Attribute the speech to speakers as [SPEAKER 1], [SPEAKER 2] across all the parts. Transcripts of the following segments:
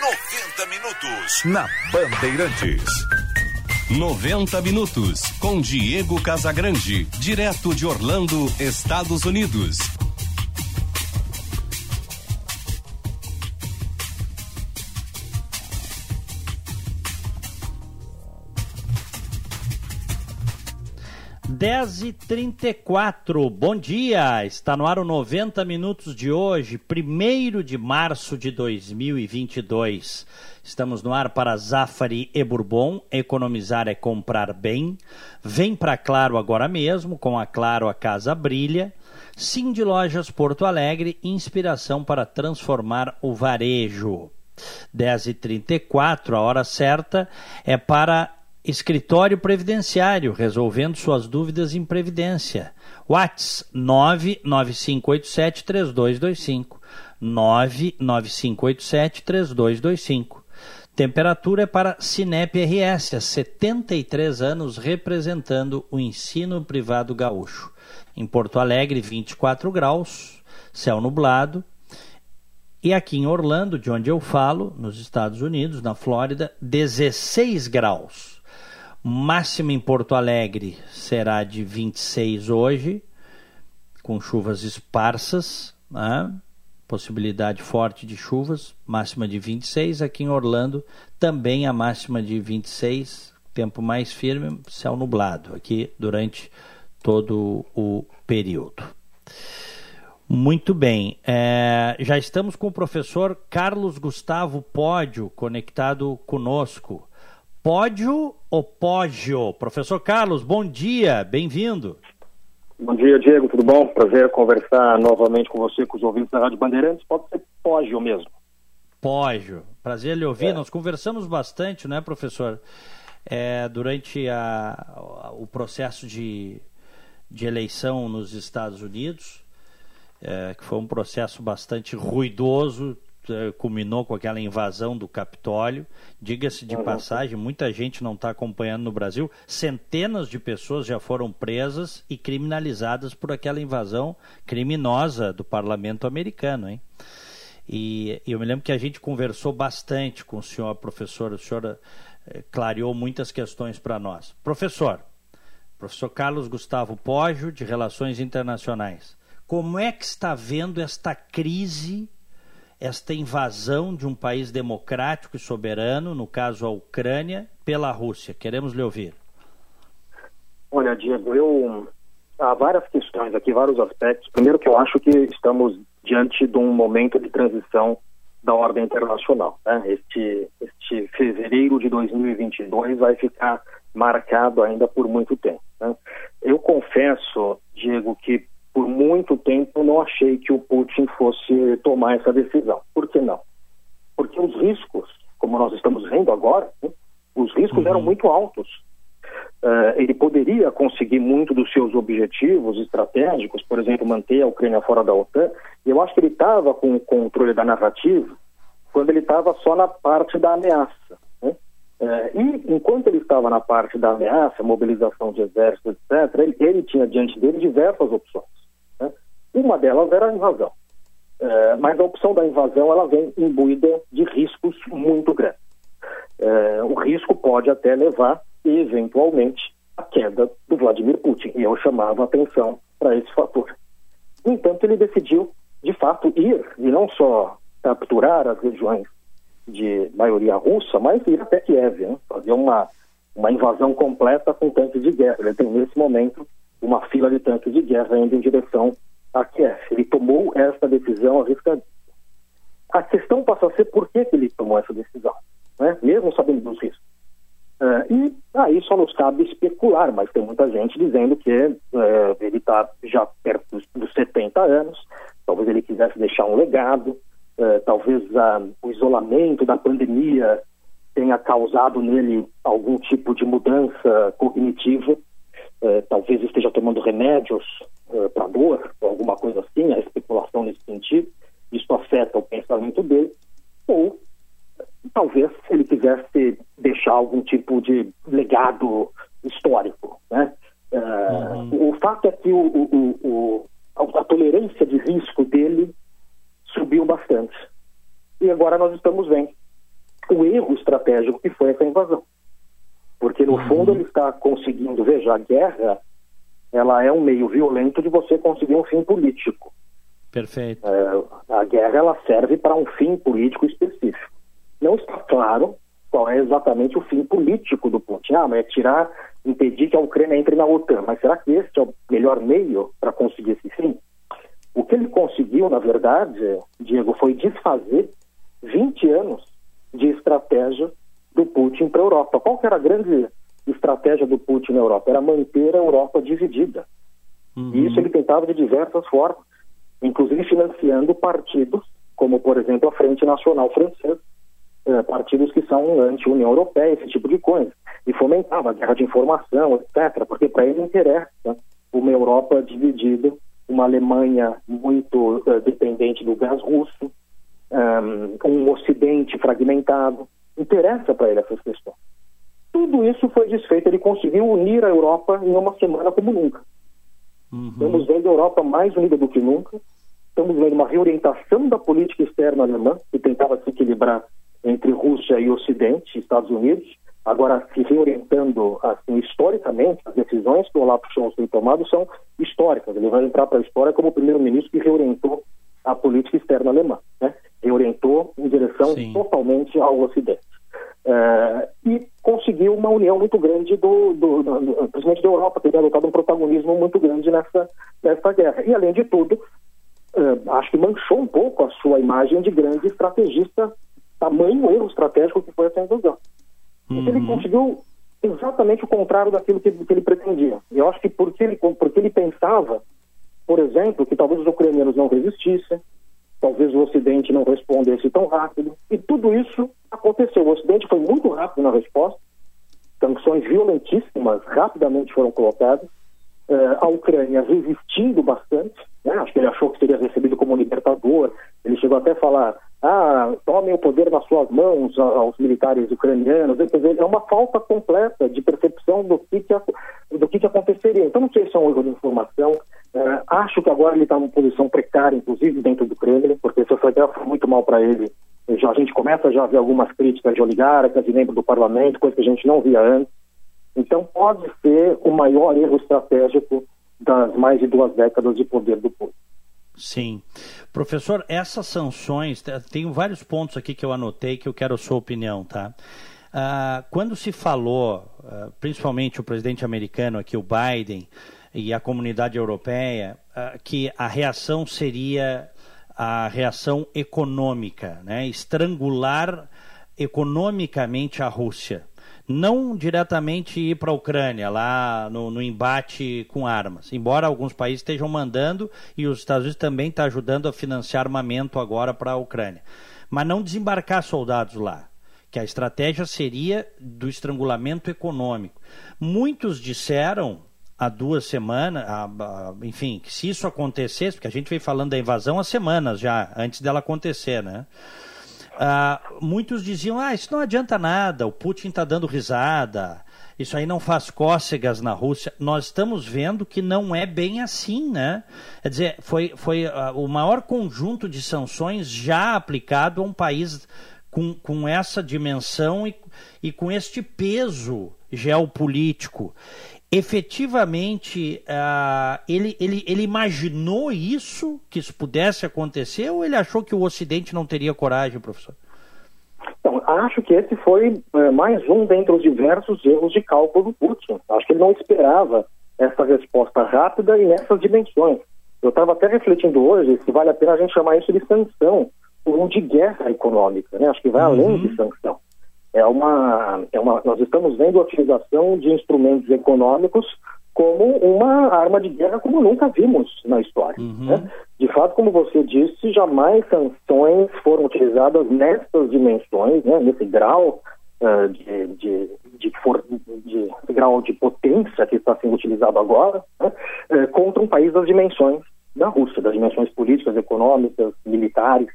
[SPEAKER 1] 90 minutos na Bandeirantes.
[SPEAKER 2] 90 minutos com Diego Casagrande, direto de Orlando, Estados Unidos.
[SPEAKER 3] Dez e trinta bom dia, está no ar o 90 minutos de hoje, primeiro de março de 2022. Estamos no ar para Zafari e Bourbon, economizar é comprar bem. Vem para Claro agora mesmo, com a Claro a casa brilha. Sim de Lojas Porto Alegre, inspiração para transformar o varejo. 10h34, a hora certa é para Escritório Previdenciário, resolvendo suas dúvidas em previdência. Whats 995873225. 995873225. Temperatura é para Cinep RS, há 73 anos representando o ensino privado gaúcho. Em Porto Alegre, 24 graus, céu nublado. E aqui em Orlando, de onde eu falo, nos Estados Unidos, na Flórida, 16 graus. Máxima em Porto Alegre será de 26 hoje, com chuvas esparsas. Né? possibilidade forte de chuvas, máxima de 26. Aqui em Orlando, também a máxima de 26, tempo mais firme, céu nublado aqui durante todo o período. Muito bem, é, já estamos com o professor Carlos Gustavo Pódio conectado conosco. Pódio ou Pógio? Professor Carlos, bom dia, bem-vindo.
[SPEAKER 4] Bom dia, Diego, tudo bom? Prazer conversar novamente com você, com os ouvintes da Rádio Bandeirantes. Pode ser Pógio mesmo.
[SPEAKER 3] Pógio, prazer lhe ouvir. É. Nós conversamos bastante, né, professor, é, durante a, o processo de, de eleição nos Estados Unidos, é, que foi um processo bastante ruidoso, culminou com aquela invasão do Capitólio. Diga-se de passagem, muita gente não está acompanhando no Brasil. Centenas de pessoas já foram presas e criminalizadas por aquela invasão criminosa do parlamento americano, hein? E eu me lembro que a gente conversou bastante com o senhor professor, o senhor eh, clareou muitas questões para nós. Professor, professor Carlos Gustavo Poggio, de Relações Internacionais, como é que está vendo esta crise esta invasão de um país democrático e soberano, no caso a Ucrânia, pela Rússia. Queremos lhe ouvir.
[SPEAKER 4] Olha, Diego, eu há várias questões aqui, vários aspectos. Primeiro que eu acho que estamos diante de um momento de transição da ordem internacional. Né? Este, este fevereiro de 2022 vai ficar marcado ainda por muito tempo. Né? Eu confesso, Diego, que por muito tempo não achei que o Putin fosse tomar essa decisão. Por que não? Porque os riscos, como nós estamos vendo agora, né, os riscos uhum. eram muito altos. Uh, ele poderia conseguir muito dos seus objetivos estratégicos, por exemplo, manter a Ucrânia fora da OTAN. Eu acho que ele estava com o controle da narrativa quando ele estava só na parte da ameaça. Né? Uh, e enquanto ele estava na parte da ameaça, mobilização de exército, etc., ele, ele tinha diante dele diversas opções. Uma delas era a invasão. É, mas a opção da invasão ela vem imbuída de riscos muito grandes. É, o risco pode até levar, eventualmente, à queda do Vladimir Putin. E eu chamava atenção para esse fator. No entanto, ele decidiu, de fato, ir e não só capturar as regiões de maioria russa, mas ir até Kiev, né? fazer uma, uma invasão completa com tanques de guerra. Ele tem, nesse momento, uma fila de tanques de guerra indo em direção a. Ele tomou essa decisão arriscadíssima. A questão passa a ser por que, que ele tomou essa decisão, né? mesmo sabendo dos riscos. Uh, e aí só nos cabe especular, mas tem muita gente dizendo que uh, ele está já perto dos, dos 70 anos, talvez ele quisesse deixar um legado, uh, talvez o isolamento da pandemia tenha causado nele algum tipo de mudança cognitiva, talvez esteja tomando remédios uh, para dor, ou alguma coisa assim, a especulação nesse sentido, isso afeta o pensamento dele, ou talvez ele quisesse deixar algum tipo de legado histórico. Né? Uh, uhum. O fato é que o, o, o, a tolerância de risco dele subiu bastante. E agora nós estamos vendo o erro estratégico que foi essa invasão. Porque, no uhum. fundo, ele está conseguindo, veja, a guerra ela é um meio violento de você conseguir um fim político.
[SPEAKER 3] Perfeito.
[SPEAKER 4] É, a guerra ela serve para um fim político específico. Não está claro qual é exatamente o fim político do Putin. Ah, mas é tirar, impedir que a Ucrânia entre na OTAN. Mas será que este é o melhor meio para conseguir esse fim? O que ele conseguiu, na verdade, Diego, foi desfazer 20 anos de estratégia do Putin para a Europa. Qual que era a grande estratégia do Putin na Europa? Era manter a Europa dividida. Uhum. E isso ele tentava de diversas formas, inclusive financiando partidos, como, por exemplo, a Frente Nacional Francesa, eh, partidos que são anti-União Europeia, esse tipo de coisa. E fomentava a guerra de informação, etc., porque para ele interessa uma Europa dividida, uma Alemanha muito uh, dependente do gás russo, um, um Ocidente fragmentado. Interessa para ele essas questões. Tudo isso foi desfeito. Ele conseguiu unir a Europa em uma semana como nunca. Uhum. Estamos vendo a Europa mais unida do que nunca. Estamos vendo uma reorientação da política externa alemã, que tentava se equilibrar entre Rússia e Ocidente, Estados Unidos. Agora, se reorientando assim, historicamente, as decisões que o Olaf Scholz tem tomado são históricas. Ele vai entrar para a história como o primeiro-ministro que reorientou a política externa alemã. Né? Reorientou em direção Sim. totalmente ao Ocidente. Uh, e conseguiu uma união muito grande do, do, do, do presidente da Europa, que tem adotado um protagonismo muito grande nessa, nessa guerra. E, além de tudo, uh, acho que manchou um pouco a sua imagem de grande estrategista, tamanho erro estratégico que foi essa invasão. Uhum. Ele conseguiu exatamente o contrário daquilo que, que ele pretendia. Eu acho que porque ele, porque ele pensava, por exemplo, que talvez os ucranianos não resistissem, talvez o Ocidente não respondesse tão rápido. E tudo isso aconteceu. O Ocidente foi muito rápido na resposta, sanções violentíssimas rapidamente foram colocadas, uh, a Ucrânia resistindo bastante, né? acho que ele achou que seria recebido como libertador, ele chegou até a falar, ah, tomem o poder nas suas mãos aos militares ucranianos, quer dizer, é uma falta completa de percepção do que, que, do que, que aconteceria. Então, não sei se é um erro de informação, uh, acho que agora ele está numa posição precária, inclusive dentro do Kremlin, porque se essa guerra foi muito mal para ele, já, a gente começa já a ver algumas críticas de oligarcas e membros do parlamento, coisa que a gente não via antes. Então, pode ser o maior erro estratégico das mais de duas décadas de poder do Putin.
[SPEAKER 3] Sim. Professor, essas sanções, tem vários pontos aqui que eu anotei que eu quero a sua opinião, tá? Ah, quando se falou, ah, principalmente o presidente americano aqui, o Biden, e a comunidade europeia, ah, que a reação seria a reação econômica, né? estrangular economicamente a Rússia. Não diretamente ir para a Ucrânia, lá no, no, embate com armas. Embora alguns países estejam mandando e os Estados Unidos também estão tá ajudando a financiar armamento agora para a Ucrânia. Mas não desembarcar soldados lá que a estratégia seria do estrangulamento econômico. Muitos disseram, há duas semanas, enfim, que se isso acontecesse, porque a gente vem falando da invasão há semanas já, antes dela acontecer, né? Ah, muitos diziam, ah, isso não adianta nada, o Putin está dando risada, isso aí não faz cócegas na Rússia. Nós estamos vendo que não é bem assim, né? Quer dizer, foi, foi uh, o maior conjunto de sanções já aplicado a um país com, com essa dimensão e, e com este peso geopolítico efetivamente uh, ele, ele, ele imaginou isso, que isso pudesse acontecer, ou ele achou que o Ocidente não teria coragem, professor?
[SPEAKER 4] Então, acho que esse foi é, mais um dentre os diversos erros de cálculo do Putin. Acho que ele não esperava essa resposta rápida e nessas dimensões. Eu estava até refletindo hoje se vale a pena a gente chamar isso de sanção, ou de guerra econômica. Né? Acho que vai uhum. além de sanção é uma, é uma, nós estamos vendo a utilização de instrumentos econômicos como uma arma de guerra como nunca vimos na história. Uhum. Né? De fato, como você disse, jamais sanções foram utilizadas nessas dimensões, né? nesse grau uh, de, de, de, for, de, grau de potência que está sendo utilizado agora, né? uh, contra um país das dimensões da Rússia, das dimensões políticas, econômicas, militares.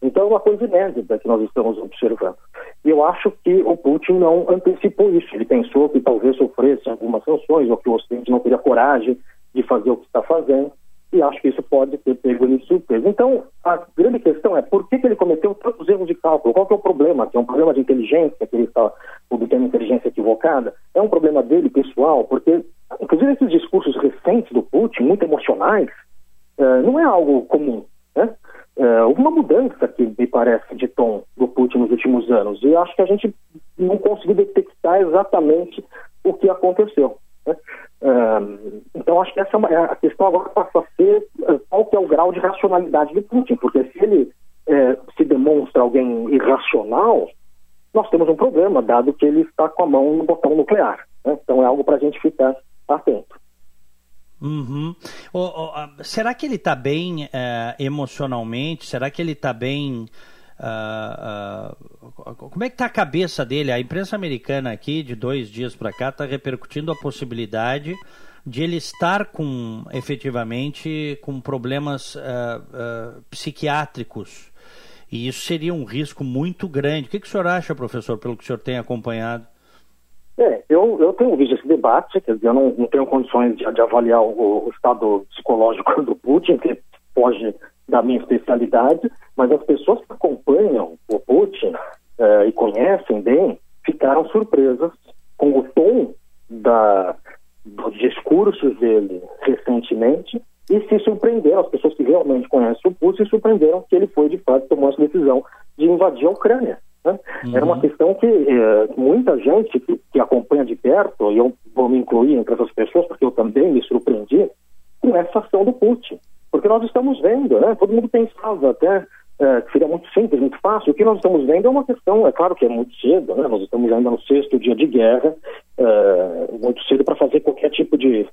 [SPEAKER 4] Então, é uma coisa inédita que nós estamos observando. E eu acho que o Putin não antecipou isso. Ele pensou que talvez sofresse algumas sanções, ou que o Ocidente não teria coragem de fazer o que está fazendo. e acho que isso pode ter pego ele de surpresa. Então, a grande questão é por que, que ele cometeu tantos erros de cálculo? Qual é o problema? Que é um problema de inteligência, que ele está obtendo inteligência equivocada? É um problema dele, pessoal, porque, inclusive, esses discursos recentes do Putin, muito emocionais, uh, não é algo comum, né? Uh, uma mudança que me parece de tom do Putin nos últimos anos, e acho que a gente não conseguiu detectar exatamente o que aconteceu. Né? então, acho que essa é, é a questão agora passa a ser qual que é o grau de racionalidade de Putin, porque se ele é, se demonstra alguém irracional, nós temos um problema, dado que ele está com a mão no botão nuclear. Né? Então, é algo para a gente ficar atento.
[SPEAKER 3] Uhum. Oh, será que ele está bem uh, emocionalmente? Será que ele está bem Uh, uh, como é que está a cabeça dele? A imprensa americana aqui, de dois dias para cá, está repercutindo a possibilidade de ele estar com, efetivamente, com problemas uh, psiquiátricos. E isso seria um risco muito grande. O que, que o senhor acha, professor, pelo que o senhor tem acompanhado?
[SPEAKER 4] É, eu, eu tenho visto esse debate, quer dizer, eu não, não tenho condições de, de avaliar o, o, estado psicológico do Putin, que pode da minha especialidade, mas as pessoas que acompanham o Putin uh, e conhecem bem ficaram surpresas com o tom da, dos discursos dele recentemente e se surpreenderam, as pessoas que realmente conhecem o Putin se surpreenderam que ele foi, de fato, tomou essa decisão de invadir a Ucrânia. Né? Uhum. Era uma questão que eh, muita gente que, que, acompanha de perto, e eu vou me incluir entre essas pessoas, porque eu também me surpreendi com essa ação do Putin. Porque nós estamos vendo, né? Todo mundo pensava até é, que seria muito simples, muito fácil. O que nós estamos vendo é uma questão, é claro que é muito cedo, né? Nós estamos ainda no sexto dia de guerra, é, muito cedo para fazer qualquer tipo de,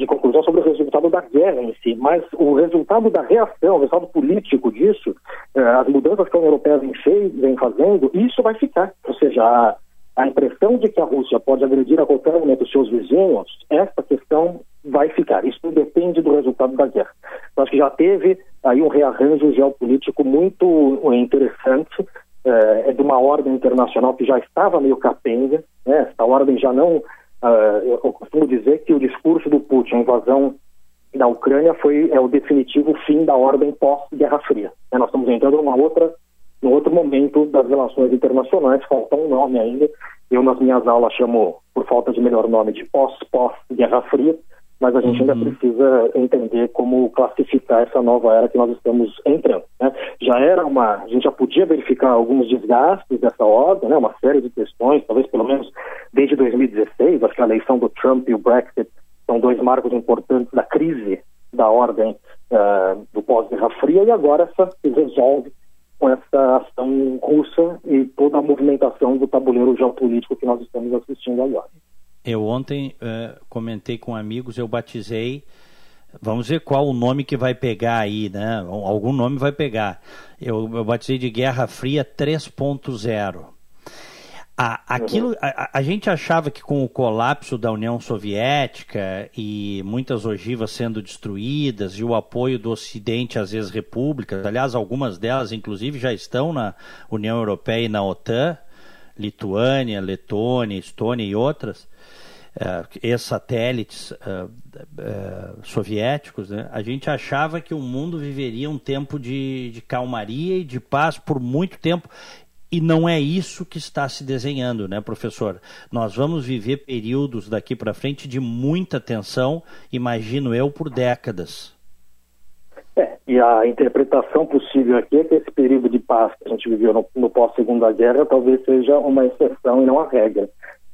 [SPEAKER 4] de conclusão sobre o resultado da guerra em si, mas o resultado da reação, o resultado político disso, é, as mudanças que a União Europeia vem, fez, vem fazendo, isso vai ficar. Ou seja, a, impressão de que a Rússia pode agredir a qualquer momento seus vizinhos, essa questão vai ficar. Isso depende do resultado da guerra. Eu acho que já teve aí um rearranjo geopolítico muito eh, interessante, é, é de uma ordem internacional que já estava meio capenga, né? essa ordem já não... Uh, eu costumo dizer que o discurso do Putin, a invasão da Ucrânia, foi é o definitivo fim da ordem pós-Guerra Fria. Né? Nós estamos entrando numa outra, num outro momento das relações internacionais, falta um nome ainda. Eu, nas minhas aulas, chamo, por falta de melhor nome, de pós-pós-Guerra Fria, mas a gente uhum. ainda precisa entender como classificar essa nova era que nós estamos entrando. Né? Já era uma, a gente já podia verificar alguns desgastes dessa ordem, né? uma série de questões, talvez pelo menos desde 2016, acho que a eleição do Trump e o Brexit são dois marcos importantes da crise da ordem uh, do pós-Guerra Fria, e agora essa se resolve com essa ação russa e toda a movimentação do tabuleiro geopolítico que nós estamos assistindo agora.
[SPEAKER 3] Eu ontem uh, comentei com amigos, eu batizei. Vamos ver qual o nome que vai pegar aí, né? Algum nome vai pegar. Eu, eu batizei de Guerra Fria 3.0. A, aquilo, a, a, gente achava que com o colapso da União Soviética e muitas ogivas sendo destruídas e o apoio do Ocidente às ex-repúblicas, aliás, algumas delas inclusive já estão na União Europeia e na OTAN, Lituânia, Letônia, Estônia e outras, ex-satélites uh, uh, soviéticos, né, a gente achava que o mundo viveria um tempo de, de calmaria e de paz por muito tempo. E não é isso que está se desenhando, né, professor? Nós vamos viver períodos daqui para frente de muita tensão, imagino eu, por décadas.
[SPEAKER 4] É, e a interpretação possível aqui é que esse período de paz que a gente viveu no, no pós-segunda guerra talvez seja uma exceção e não a regra.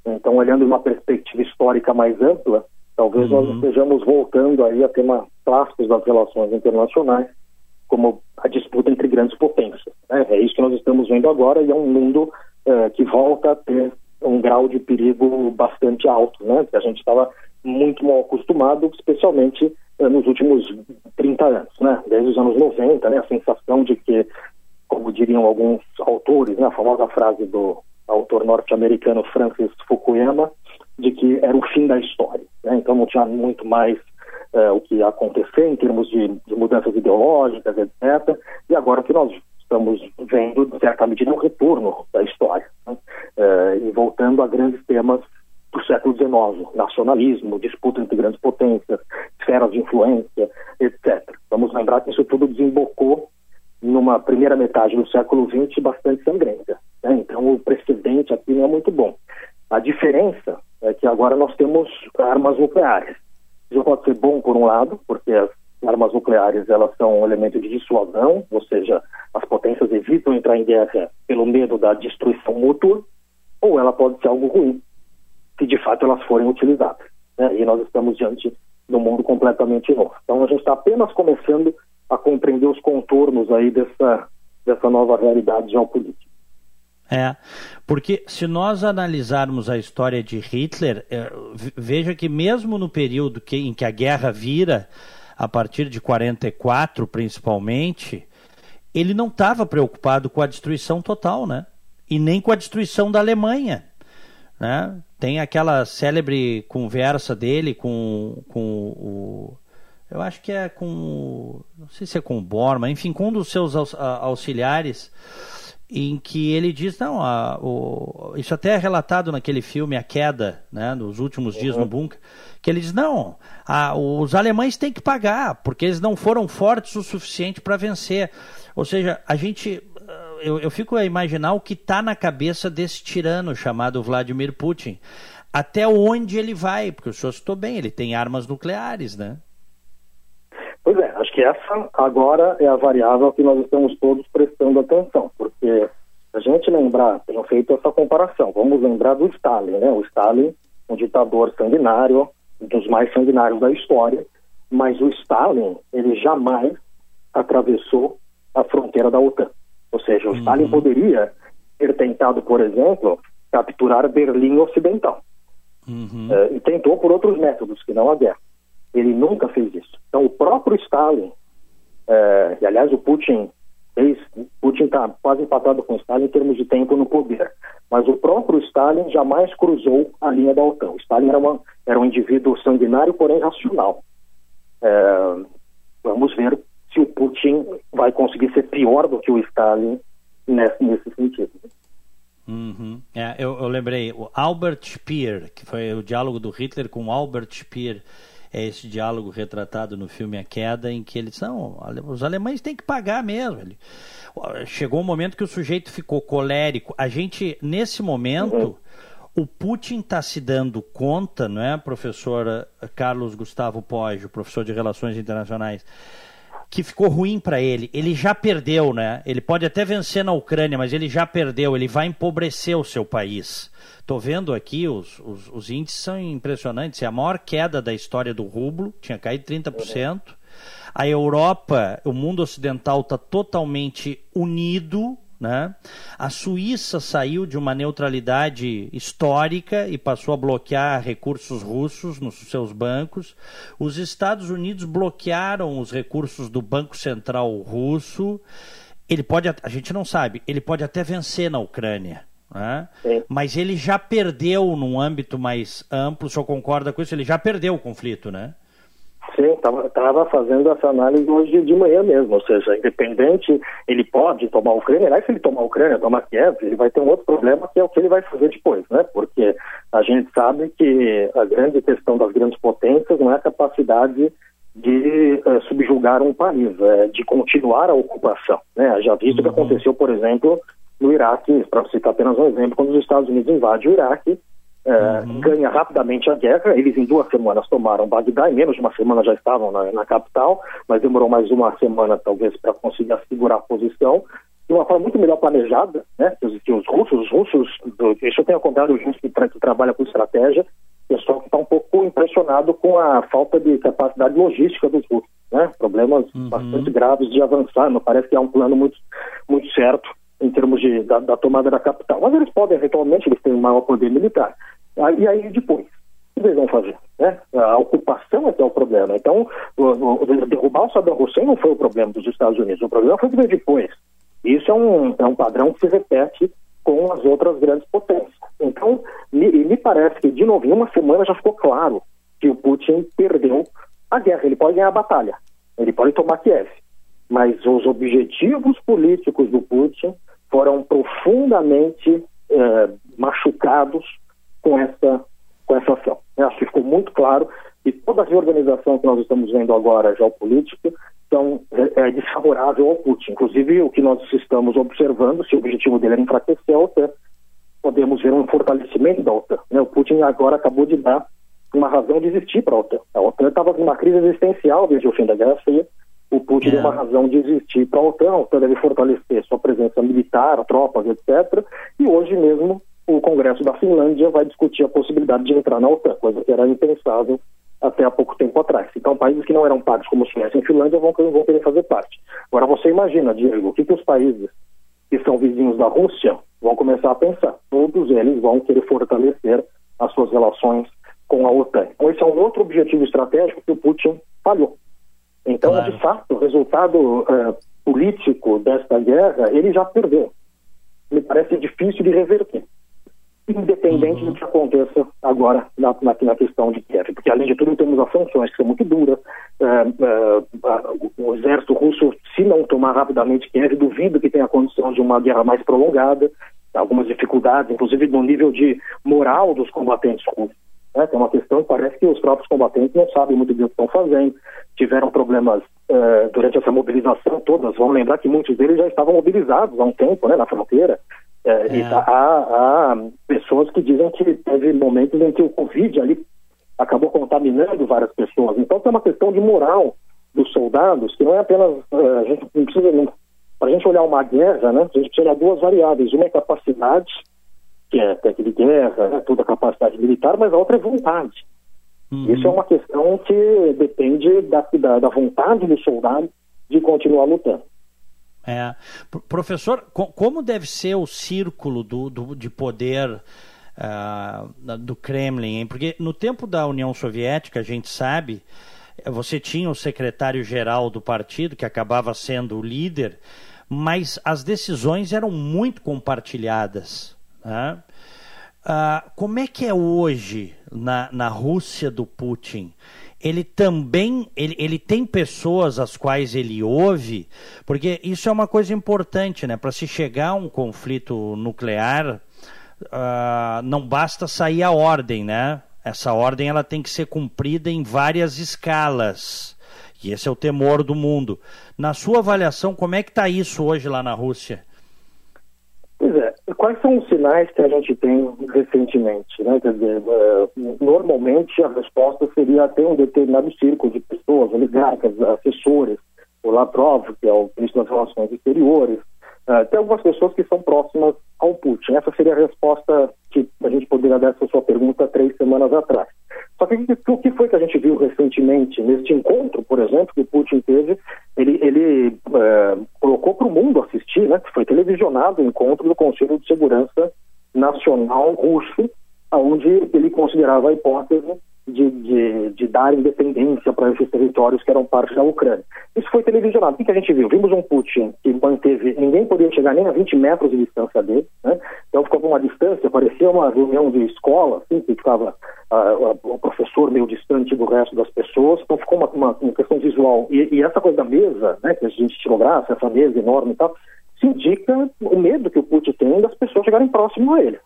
[SPEAKER 4] Então, olhando uma perspectiva histórica mais ampla, talvez uhum. nós estejamos voltando aí a temas clássicos das relações internacionais, como a disputa entre grandes potências. Né? É isso que nós estamos vendo agora e é um mundo é, que volta a ter um grau de perigo bastante alto, né? Que a gente estava muito mal acostumado, especialmente é, nos últimos 30 anos, né? Desde os anos 90, né? A sensação de que, como diriam alguns autores, né? A famosa frase do autor norte-americano Francis Fukuyama, de que era o fim da história. Né? Então não tinha muito mais uh, o que acontecer em termos de, de, mudanças ideológicas, etc. E agora o que nós estamos vendo, de certa medida, é um retorno da história, né? uh, e voltando a grandes temas do século XIX, nacionalismo, disputa entre grandes potências, esferas de influência, etc. fato, isso tudo desembocou numa primeira metade do século XX bastante sangrenta. Né? Então, o precedente aqui não é muito bom. A diferença é que agora nós temos armas nucleares. Isso pode ser bom por um lado, porque as armas nucleares elas são um elemento de dissuasão, ou seja, as potências evitam entrar em guerra pelo medo da destruição mútua, ou ela pode ser algo ruim, se de fato elas forem utilizadas. Né? E nós estamos diante de um mundo completamente novo. Então a gente está apenas começando a compreender os contornos aí dessa, dessa nova realidade geopolítica.
[SPEAKER 3] É, porque se nós analisarmos a história de Hitler, é, veja que mesmo no período que, em que a guerra vira, a partir de 44 principalmente, ele não estava preocupado com a destruição total, né? E nem com a destruição da Alemanha. Né? Tem aquela célebre conversa dele com, com o. Eu acho que é com. Não sei se é com o Bormann, enfim, com um dos seus auxiliares em que ele diz, não, a, o, isso até é relatado naquele filme A Queda, né, nos últimos dias no uhum. bunker, que ele diz, não, a, os alemães têm que pagar, porque eles não foram fortes o suficiente para vencer. Ou seja, a gente, eu, eu fico a imaginar o que está na cabeça desse tirano chamado Vladimir Putin. Até onde ele vai, porque o senhor citou bem, ele tem armas nucleares, né?
[SPEAKER 4] Que essa agora é a variável que nós estamos todos prestando atenção, porque a gente lembrar, tenho feito essa comparação, vamos lembrar do Stalin, né? O Stalin, um ditador sanguinário, um dos mais sanguinários da história, mas o Stalin, ele jamais atravessou a fronteira da OTAN. Ou seja, o uhum. Stalin poderia ter tentado, por exemplo, capturar Berlim Ocidental. Uhum. Uh, e tentou por outros métodos, que não a guerra. Ele nunca fez isso. Então, o próprio Stalin, é, e aliás, o Putin fez, Putin está quase empatado com Stalin em termos de tempo no poder, mas o próprio Stalin jamais cruzou a linha da OTAN. O Stalin era, uma, era um indivíduo sanguinário, porém racional. É, vamos ver se o Putin vai conseguir ser pior do que o Stalin nesse, nesse sentido.
[SPEAKER 3] Uhum. É, eu, eu, lembrei, o Albert Speer, que foi o diálogo do Hitler com Albert Speer, é esse diálogo retratado no filme A Queda, em que eles são. Os alemães têm que pagar mesmo. Ele, chegou um momento que o sujeito ficou colérico. A gente, nesse momento. O Putin está se dando conta, não é, professor Carlos Gustavo Poggio, professor de Relações Internacionais, que ficou ruim para ele. Ele já perdeu, né? Ele pode até vencer na Ucrânia, mas ele já perdeu. Ele vai empobrecer o seu país. Estou vendo aqui, os, os, os, índices são impressionantes. É a maior queda da história do rublo, tinha caído 30%. A Europa, o mundo ocidental está totalmente unido. Né? A Suíça saiu de uma neutralidade histórica e passou a bloquear recursos russos nos seus bancos. Os Estados Unidos bloquearam os recursos do Banco Central russo. Ele pode, a gente não sabe, ele pode até vencer na Ucrânia. Né? Mas ele já perdeu num âmbito mais amplo, o senhor concorda com isso? Ele já perdeu o conflito, né?
[SPEAKER 4] Sim, estava fazendo essa análise hoje de manhã mesmo, ou seja, independente, ele pode tomar a Ucrânia, mas se ele tomar a Ucrânia, tomar Kiev, ele vai ter um outro problema que é o que ele vai fazer depois, né? Porque a gente sabe que a grande questão das grandes potências não é a capacidade de uh, subjugar um país, é de continuar a ocupação, né? Já visto o que uhum. aconteceu, por exemplo, no Iraque, para citar apenas um exemplo, quando os Estados Unidos invadem o Iraque, é, uhum. ganha rapidamente a guerra. Eles em duas semanas tomaram Bagdá, em menos de uma semana já estavam na, na capital, mas demorou mais uma semana talvez para conseguir assegurar a posição. De uma forma muito melhor planejada, né? Que os, que os russos, os russos, do, isso eu tenho contado o gente que, tra que trabalha com estratégia, pessoal que está um pouco impressionado com a falta de capacidade logística dos russos, né? Problemas uhum. bastante graves de avançar, não parece que há um plano muito, muito certo em termos de, da, da, tomada da capital. Mas eles podem, eventualmente, eles têm um maior poder militar. E aí, depois, o que eles vão fazer? Né? A ocupação é que é o problema. Então, o, o, derrubar o Saddam Hussein não foi o problema dos Estados Unidos, o problema foi o que veio depois. Isso é um, é um padrão que se repete com as outras grandes potências. Então, me, me parece que, de novo, em uma semana já ficou claro que o Putin perdeu a guerra. Ele pode ganhar a batalha, ele pode tomar Kiev, mas os objetivos políticos do Putin foram profundamente eh, machucados com essa, com essa ação. Acho que ficou muito claro que toda a reorganização que nós estamos vendo agora geopolítica são é, desfavorável ao Putin. Inclusive, o que nós estamos observando, se o objetivo dele era enfraquecer a OTAN, podemos ver um fortalecimento da OTAN. Né? O Putin agora acabou de dar uma razão de existir para a OTAN. A OTAN estava numa crise existencial desde o fim da Guerra Fria. O Putin é. deu uma razão de existir para a OTAN. A OTAN deve fortalecer sua presença militar, tropas, etc. E hoje mesmo o Congresso da Finlândia vai discutir a possibilidade de entrar na OTAN, coisa que era impensável até há pouco tempo atrás. Então, países que não eram partes, como Suécia e Finlândia, vão, vão querer fazer parte. Agora, você imagina, Diego, o que, que os países que são vizinhos da Rússia vão começar a pensar? Todos eles vão querer fortalecer as suas relações com a OTAN. Então, esse é um outro objetivo estratégico que o Putin falhou. Então, claro. de fato, o resultado uh, político desta guerra, ele já perdeu. Me parece difícil de reverter independente uhum. do que aconteça agora na, na, na, questão de Kiev. Porque, além de tudo, temos as sanções que são muito duras. Uh, uh, o exército russo, se não tomar rapidamente Kiev, duvido que tenha condição de uma guerra mais prolongada. Algumas dificuldades, inclusive no nível de moral dos combatentes russos. Né? Tem uma questão que parece que os próprios combatentes não sabem muito bem o que estão fazendo. Tiveram problemas uh, durante essa mobilização todas. Vamos lembrar que muitos deles já estavam mobilizados há um tempo né, na fronteira. É, é. E tá, há, há, pessoas que dizem que teve momentos em que o Covid ali acabou contaminando várias pessoas. Então tem uma questão de moral dos soldados, que não é apenas. Uh, a gente não precisa. Para a gente olhar uma guerra, né, a gente precisa olhar duas variáveis. Uma é capacidade, que é técnica de guerra, né, toda a capacidade militar, mas a outra é vontade. Uhum. Isso é uma questão que depende da, da, da vontade do soldado de continuar lutando.
[SPEAKER 3] É. Professor, como deve ser o círculo do, do de poder uh, do Kremlin? Hein? Porque no tempo da União Soviética, a gente sabe, você tinha o secretário-geral do partido, que acabava sendo o líder, mas as decisões eram muito compartilhadas. Né? Uh, como é que é hoje na, na Rússia do Putin? ele também ele, ele tem pessoas às quais ele ouve, porque isso é uma coisa importante, né? Para se chegar a um conflito nuclear, uh, não basta sair a ordem, né? Essa ordem ela tem que ser cumprida em várias escalas. E esse é o temor do mundo. Na sua avaliação, como é que está isso hoje lá na Rússia?
[SPEAKER 4] Quais são os sinais que a gente tem recentemente? Né? Quer dizer, uh, normalmente a resposta seria ter um determinado círculo de pessoas, oligarcas, assessores, o Lavrov, que é o ministro das Relações Exteriores, uh, tem algumas pessoas que são próximas ao Putin. Essa seria a resposta que a gente poderia dar essa sua pergunta três semanas atrás. Só que o que foi que a gente viu recentemente neste encontro, por exemplo, que o Putin teve? Ele, ele é, colocou para o mundo assistir, né, foi televisionado o encontro do Conselho de Segurança Nacional Russo, onde ele considerava a hipótese de, de, de dar independência para esses territórios que eram parte da Ucrânia. Isso foi televisionado. O que, que a gente viu? Vimos um Putin que manteve, ninguém podia chegar nem a 20 metros de distância dele, né? então ficou com uma distância, parecia uma reunião de escola, assim, que ficava uh, o professor meio distante do resto das pessoas, então ficou uma, uma, uma questão visual. E, e, essa coisa da mesa, né, que a gente tirou graça, essa mesa enorme e tal, se indica o medo que o Putin tem das pessoas chegarem próximo a ele.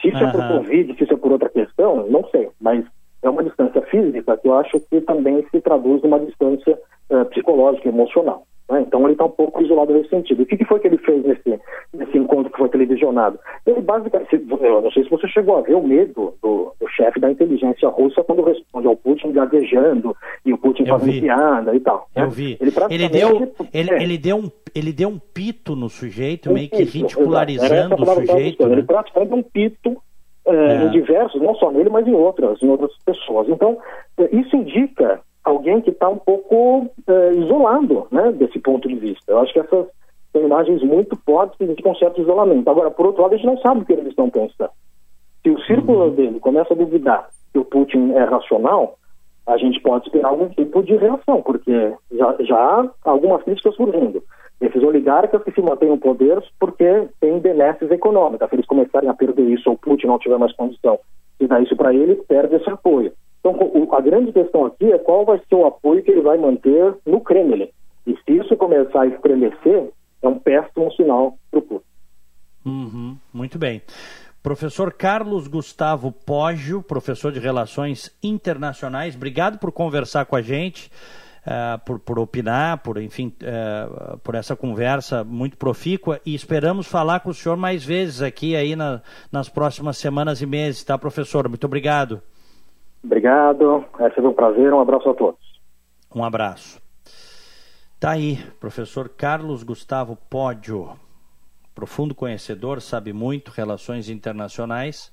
[SPEAKER 4] Se isso uhum. é por Covid, se isso é por outra questão, não sei, mas é uma distância física que eu acho que também se traduz numa distância uh, psicológica, emocional. Né? Então ele está um pouco isolado nesse sentido. O que, que, foi que ele fez nesse, nesse encontro que foi televisionado? Ele basicamente, eu não sei se você chegou a ver o medo do, do chefe da inteligência russa quando responde ao Putin gaguejando e o Putin eu fazendo piada e tal.
[SPEAKER 3] Né? Eu vi. Ele, ele deu, ele, é. ele, deu um, ele deu um pito no sujeito, um meio que ridicularizando o sujeito.
[SPEAKER 4] Né? Ele praticamente um pito é. em diversos, não só nele, mas em outras, em outras pessoas. Então, é, isso indica alguém que está um pouco é, isolado né, desse ponto de vista. Eu acho que essas são imagens muito fortes um certo isolamento. Agora, por outro lado, a gente não sabe o que eles estão pensando. Se o círculo uhum. dele começa a duvidar que o Putin é racional, a gente pode esperar algum tipo de reação, porque já, já há algumas críticas surgindo. Esses oligarcas que se mantêm no poder porque têm benesses econômicas. Se eles começarem a perder isso ou o Putin não tiver mais condição de dar isso para ele, perde esse apoio. Então, a grande questão aqui é qual vai ser o apoio que ele vai manter no Kremlin. E se isso começar a estremecer, é um péssimo sinal para o Putin.
[SPEAKER 3] Uhum, muito bem. Professor Carlos Gustavo Poggio, professor de Relações Internacionais, obrigado por conversar com a gente. Uh, por, por opinar, por, enfim, uh, por essa conversa muito profícua e esperamos falar com o senhor mais vezes aqui aí na, nas próximas semanas e meses, tá, professor? Muito obrigado.
[SPEAKER 4] Obrigado, é sempre um prazer, um abraço a todos.
[SPEAKER 3] Um abraço. Tá aí, professor Carlos Gustavo Pódio, profundo conhecedor, sabe muito relações internacionais,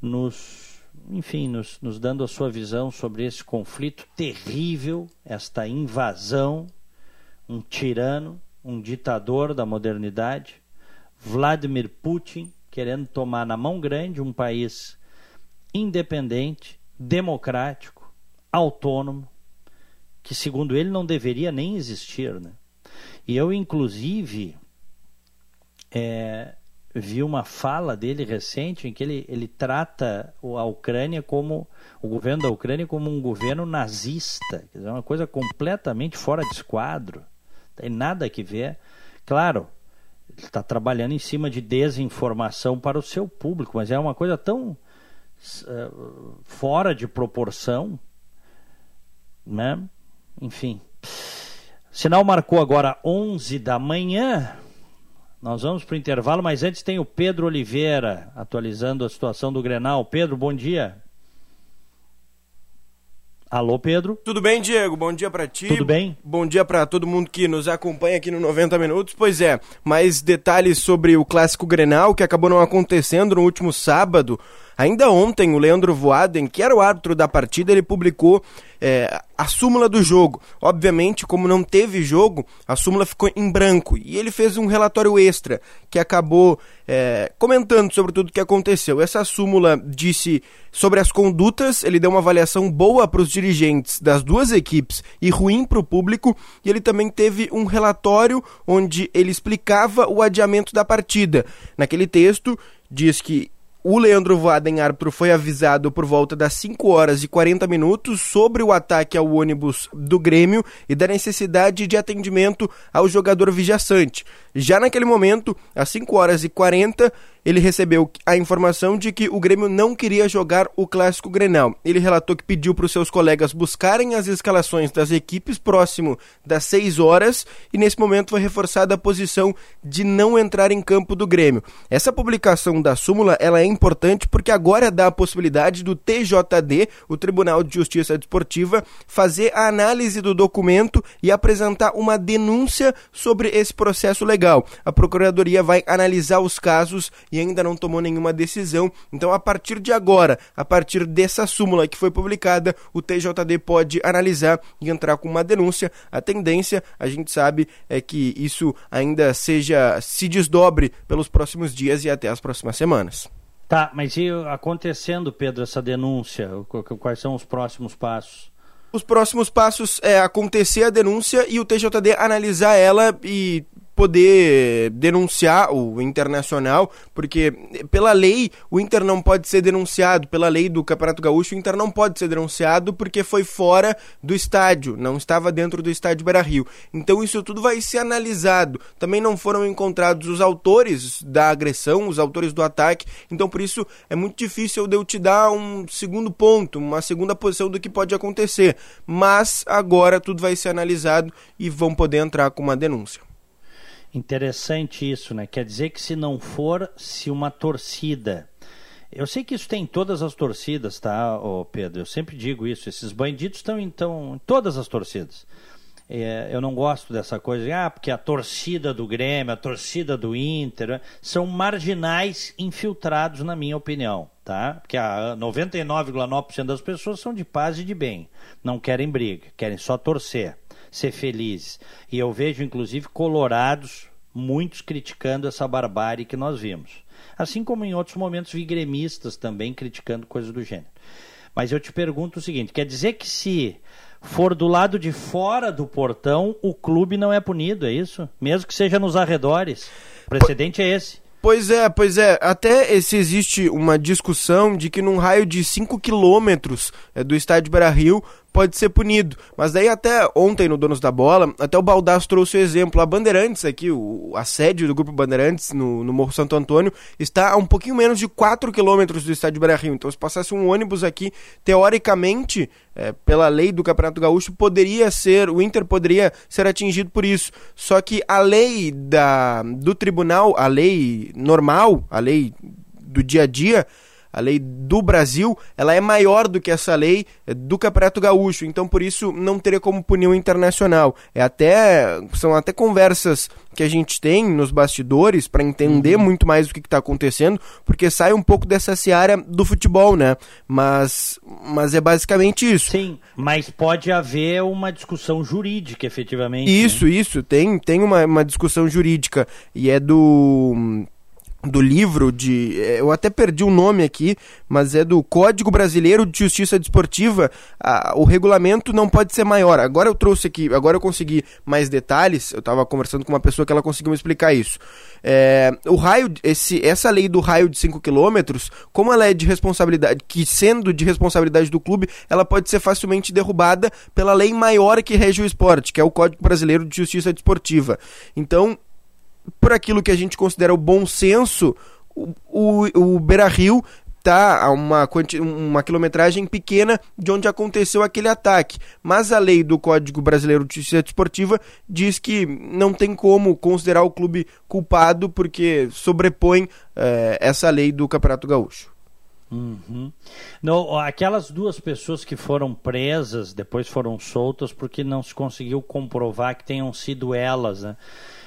[SPEAKER 3] nos, enfim, nos, nos dando a sua visão sobre esse conflito terrível, esta invasão, um tirano, um ditador da modernidade, Vladimir Putin, querendo tomar na mão grande um país independente, democrático, autônomo, que segundo ele não deveria nem existir. Né? E eu, inclusive, é, vi uma fala dele recente em que ele, ele trata a Ucrânia como o governo da Ucrânia como um governo nazista, quer dizer, uma coisa completamente fora de esquadro, tem nada que ver. Claro, ele está trabalhando em cima de desinformação para o seu público, mas é uma coisa tão uh, fora de proporção, né? Enfim. Sinal marcou agora 11 da manhã. Nós vamos para o intervalo, mas antes tem o Pedro Oliveira atualizando a situação do Grenal. Pedro, bom dia. Alô, Pedro.
[SPEAKER 5] Tudo bem, Diego? Bom dia para ti.
[SPEAKER 3] Tudo bem?
[SPEAKER 5] Bom dia para todo mundo que nos acompanha aqui no 90 Minutos. Pois é, mais detalhes sobre o clássico Grenal que acabou não acontecendo no último sábado. Ainda ontem, o Leandro Voaden, que era o árbitro da partida, ele publicou é, a súmula do jogo. Obviamente, como não teve jogo, a súmula ficou em branco. E ele fez um relatório extra que acabou é, comentando sobre tudo o que aconteceu. Essa súmula disse sobre as condutas, ele deu uma avaliação boa para os dirigentes das duas equipes e ruim para o público. E ele também teve um relatório onde ele explicava o adiamento da partida. Naquele texto, diz que o Leandro Voaden, árbitro, foi avisado por volta das 5 horas e 40 minutos sobre o ataque ao ônibus do Grêmio e da necessidade de atendimento ao jogador vijaçante. Já naquele momento, às 5 horas e 40, ele recebeu a informação de que o Grêmio não queria jogar o clássico Grenal. Ele relatou que pediu para os seus colegas buscarem as escalações das equipes próximo das 6 horas e nesse momento foi reforçada a posição de não entrar em campo do Grêmio. Essa publicação da súmula ela é importante porque agora dá a possibilidade do TJD, o Tribunal de Justiça Desportiva, fazer a análise do documento e apresentar uma denúncia sobre esse processo legal. A Procuradoria vai analisar os casos e ainda não tomou nenhuma decisão. Então, a partir de agora, a partir dessa súmula que foi publicada, o TJD pode analisar e entrar com uma denúncia. A tendência, a gente sabe, é que isso ainda seja se desdobre pelos próximos dias e até as próximas semanas.
[SPEAKER 3] Tá, mas e acontecendo, Pedro, essa denúncia? Quais são os próximos passos?
[SPEAKER 5] Os próximos passos é acontecer a denúncia e o TJD analisar ela e poder denunciar o Internacional, porque pela lei o Inter não pode ser denunciado, pela lei do Campeonato Gaúcho o Inter não pode ser denunciado porque foi fora do estádio, não estava dentro do estádio Beira-Rio. Então isso tudo vai ser analisado. Também não foram encontrados os autores da agressão, os autores do ataque, então por isso é muito difícil eu te dar um segundo ponto, uma segunda posição do que pode acontecer. Mas agora tudo vai ser analisado e vão poder entrar com uma denúncia.
[SPEAKER 3] Interessante isso, né? Quer dizer que se não for, se uma torcida. Eu sei que isso tem em todas as torcidas, tá, ô Pedro? Eu sempre digo isso. Esses bandidos estão então, em todas as torcidas. É, eu não gosto dessa coisa, ah, porque a torcida do Grêmio, a torcida do Inter, né? são marginais infiltrados, na minha opinião, tá? Porque a 99,9% das pessoas são de paz e de bem, não querem briga, querem só torcer ser felizes. E eu vejo, inclusive, colorados, muitos criticando essa barbárie que nós vimos. Assim como em outros momentos vi gremistas também criticando coisas do gênero. Mas eu te pergunto o seguinte: quer dizer que se for do lado de fora do portão, o clube não é punido, é isso? Mesmo que seja nos arredores. O precedente é esse.
[SPEAKER 5] Pois é, pois é. Até se existe uma discussão de que num raio de 5 quilômetros é, do estádio Beira-Rio pode ser punido. Mas daí até ontem no Donos da Bola, até o Baldasso trouxe o exemplo. A Bandeirantes aqui, o, a sede do Grupo Bandeirantes no, no Morro Santo Antônio, está a um pouquinho menos de 4 quilômetros do estádio Beira-Rio. Então se passasse um ônibus aqui, teoricamente, é, pela lei do Campeonato Gaúcho, poderia ser, o Inter poderia ser atingido por isso. Só que a lei da, do tribunal, a lei normal, a lei do dia a dia, a lei do Brasil, ela é maior do que essa lei do Campeonato Gaúcho, então por isso não teria como punir o internacional. É até são até conversas que a gente tem nos bastidores para entender uhum. muito mais o que está acontecendo, porque sai um pouco dessa seara do futebol, né? Mas, mas é basicamente isso.
[SPEAKER 3] Sim, mas pode haver uma discussão jurídica, efetivamente.
[SPEAKER 5] Isso, né? isso, tem, tem uma, uma discussão jurídica e é do do livro de. É, eu até perdi o nome aqui, mas é do Código Brasileiro de Justiça Desportiva. O regulamento não pode ser maior. Agora eu trouxe aqui, agora eu consegui mais detalhes. Eu estava conversando com uma pessoa que ela conseguiu me explicar isso. É, o raio, esse, essa lei do raio de 5 km, como ela é de responsabilidade, que sendo de responsabilidade do clube, ela pode ser facilmente derrubada pela lei maior que rege o esporte, que é o Código Brasileiro de Justiça Desportiva. Então, por aquilo que a gente considera o bom senso, o, o, o Beira Rio está a uma, uma quilometragem pequena de onde aconteceu aquele ataque. Mas a lei do Código Brasileiro de Justiça Desportiva diz que não tem como considerar o clube culpado porque sobrepõe é, essa lei do Campeonato Gaúcho.
[SPEAKER 3] Uhum. No, aquelas duas pessoas que foram presas depois foram soltas porque não se conseguiu comprovar que tenham sido elas, né?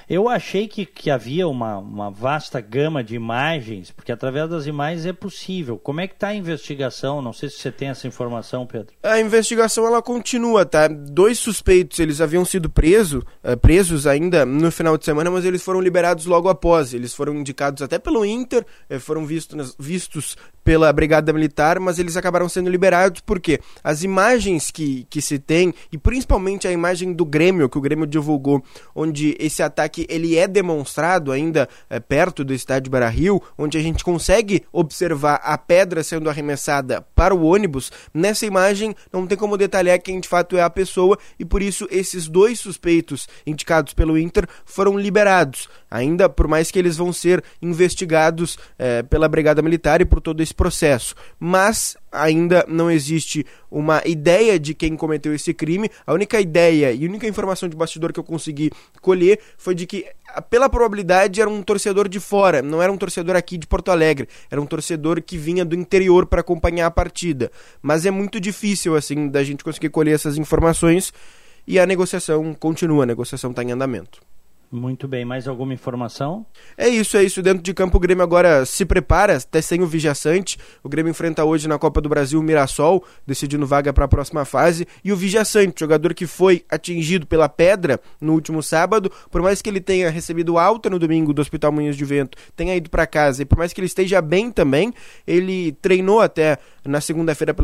[SPEAKER 3] Eu achei que, que havia uma, uma vasta gama de imagens, porque através das imagens é possível. Como é que está a investigação? Não sei se você tem essa informação, Pedro.
[SPEAKER 5] A investigação ela continua, tá? Dois suspeitos, eles haviam sido preso, uh, presos ainda no final de semana, mas eles foram liberados logo após. Eles foram indicados até pelo Inter, uh, foram vistos, vistos pela Brigada Militar, mas eles acabaram sendo liberados porque as imagens que, que se tem, e principalmente a imagem do Grêmio, que o Grêmio divulgou, onde esse ataque ele é demonstrado ainda é, perto do estádio Beira-Rio, onde a gente consegue observar a pedra sendo arremessada para o ônibus, nessa imagem não tem como detalhar quem de fato é a pessoa e por isso esses dois suspeitos indicados pelo Inter foram liberados, ainda por mais que eles vão ser investigados é, pela Brigada Militar e por todo esse processo, mas ainda não existe uma ideia de quem cometeu esse crime. A única ideia e única informação de bastidor que eu consegui colher foi de que, pela probabilidade, era um torcedor de fora, não era um torcedor aqui de Porto Alegre, era um torcedor que vinha do interior para acompanhar a partida. Mas é muito difícil, assim, da gente conseguir colher essas informações e a negociação continua, a negociação está em andamento.
[SPEAKER 3] Muito bem, mais alguma informação?
[SPEAKER 5] É isso, é isso. Dentro de campo o Grêmio agora se prepara, até sem o Vijaçante. O Grêmio enfrenta hoje na Copa do Brasil o Mirassol, decidindo vaga para a próxima fase. E o Vijaçante, jogador que foi atingido pela pedra no último sábado, por mais que ele tenha recebido alta no domingo do Hospital Moinhos de Vento, tenha ido para casa, e por mais que ele esteja bem também, ele treinou até na segunda-feira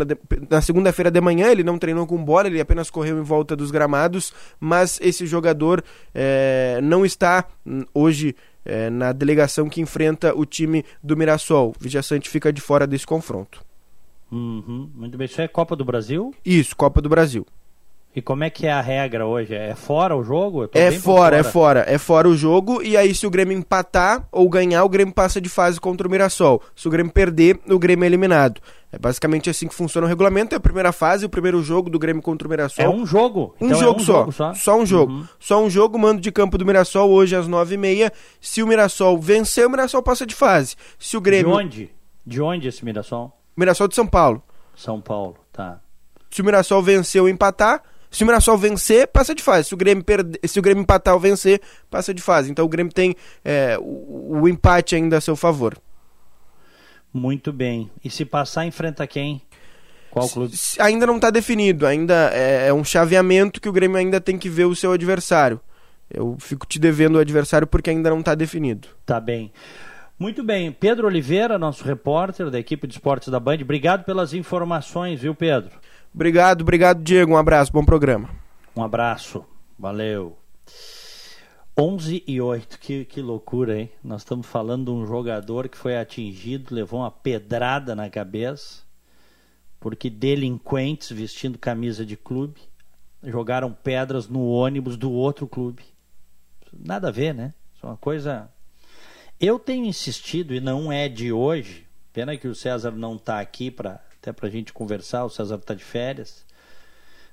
[SPEAKER 5] na segunda-feira de manhã, ele não treinou com bola, ele apenas correu em volta dos gramados, mas esse jogador é, não está hum, hoje é, na delegação que enfrenta o time do Mirassol. Vijaçante fica de fora desse confronto.
[SPEAKER 3] Uhum, muito bem. Isso é Copa do Brasil?
[SPEAKER 5] Isso, Copa do Brasil.
[SPEAKER 3] E como é que é a regra hoje? É fora o jogo?
[SPEAKER 5] É fora, é fora. É fora o jogo. E aí, se o Grêmio empatar ou ganhar, o Grêmio passa de fase contra o Mirassol. Se o Grêmio perder, o Grêmio é eliminado. É basicamente assim que funciona o regulamento. É a primeira fase, o primeiro jogo do Grêmio contra o Mirassol.
[SPEAKER 3] É um jogo.
[SPEAKER 5] Um então jogo é um só. Jogo só. Só um jogo. Uhum. Só um jogo, mando de campo do Mirassol hoje às nove e meia. Se o Mirassol vencer, o Mirassol passa de fase. Se o Grêmio...
[SPEAKER 3] De onde? De onde esse Mirassol?
[SPEAKER 5] Mirassol de São Paulo.
[SPEAKER 3] São Paulo, tá.
[SPEAKER 5] Se o Mirassol vencer ou empatar, se o Mirassol vencer, passa de fase. Se o Grêmio, perde, se o Grêmio empatar ou vencer, passa de fase. Então o Grêmio tem é, o, o, empate ainda a seu favor.
[SPEAKER 3] Muito bem. E se passar, enfrenta quem? Qual clube?
[SPEAKER 5] Se, ainda não está definido. Ainda é, é um chaveamento que o Grêmio ainda tem que ver o seu adversário. Eu fico te devendo o adversário porque ainda não está definido.
[SPEAKER 3] Tá bem. Muito bem. Pedro Oliveira, nosso repórter da equipe de esportes da Band. Obrigado pelas informações, viu, Pedro?
[SPEAKER 5] Obrigado, obrigado, Diego. Um abraço, bom programa.
[SPEAKER 3] Um abraço, valeu. 11 e 8, que, que loucura, hein? Nós estamos falando de um jogador que foi atingido, levou uma pedrada na cabeça, porque delinquentes vestindo camisa de clube jogaram pedras no ônibus do outro clube. Nada a ver, né? Isso é uma coisa. Eu tenho insistido, e não é de hoje, pena que o César não está aqui para até para a gente conversar, o César está de férias,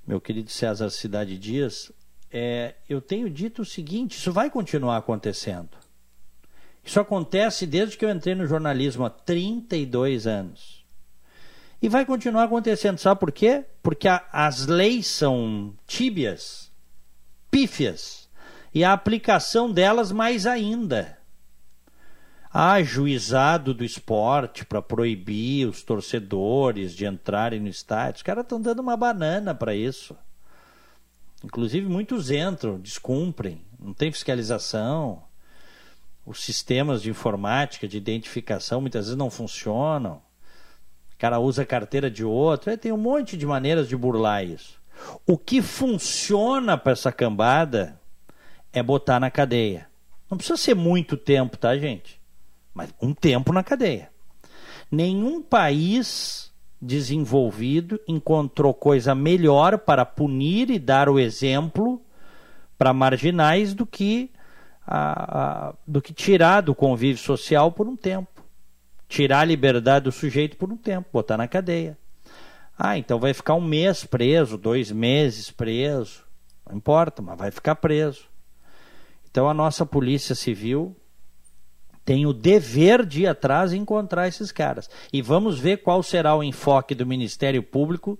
[SPEAKER 3] meu querido César Cidade Dias, é, eu tenho dito o seguinte: isso vai continuar acontecendo. Isso acontece desde que eu entrei no jornalismo há 32 anos. E vai continuar acontecendo. Sabe por quê? Porque a, as leis são tíbias, pífias, e a aplicação delas mais ainda. Há juizado do esporte para proibir os torcedores de entrarem no estádio. Os caras estão dando uma banana para isso. Inclusive, muitos entram, descumprem, não tem fiscalização. Os sistemas de informática, de identificação, muitas vezes não funcionam. O cara usa a carteira de outro. É, tem um monte de maneiras de burlar isso. O que funciona para essa cambada é botar na cadeia. Não precisa ser muito tempo, tá, gente? Mas um tempo na cadeia. Nenhum país desenvolvido encontrou coisa melhor para punir e dar o exemplo para marginais do que a, a, do que tirar do convívio social por um tempo, tirar a liberdade do sujeito por um tempo, botar na cadeia. Ah, então vai ficar um mês preso, dois meses preso, não importa, mas vai ficar preso. Então a nossa polícia civil tem o dever de ir atrás e encontrar esses caras. E vamos ver qual será o enfoque do Ministério Público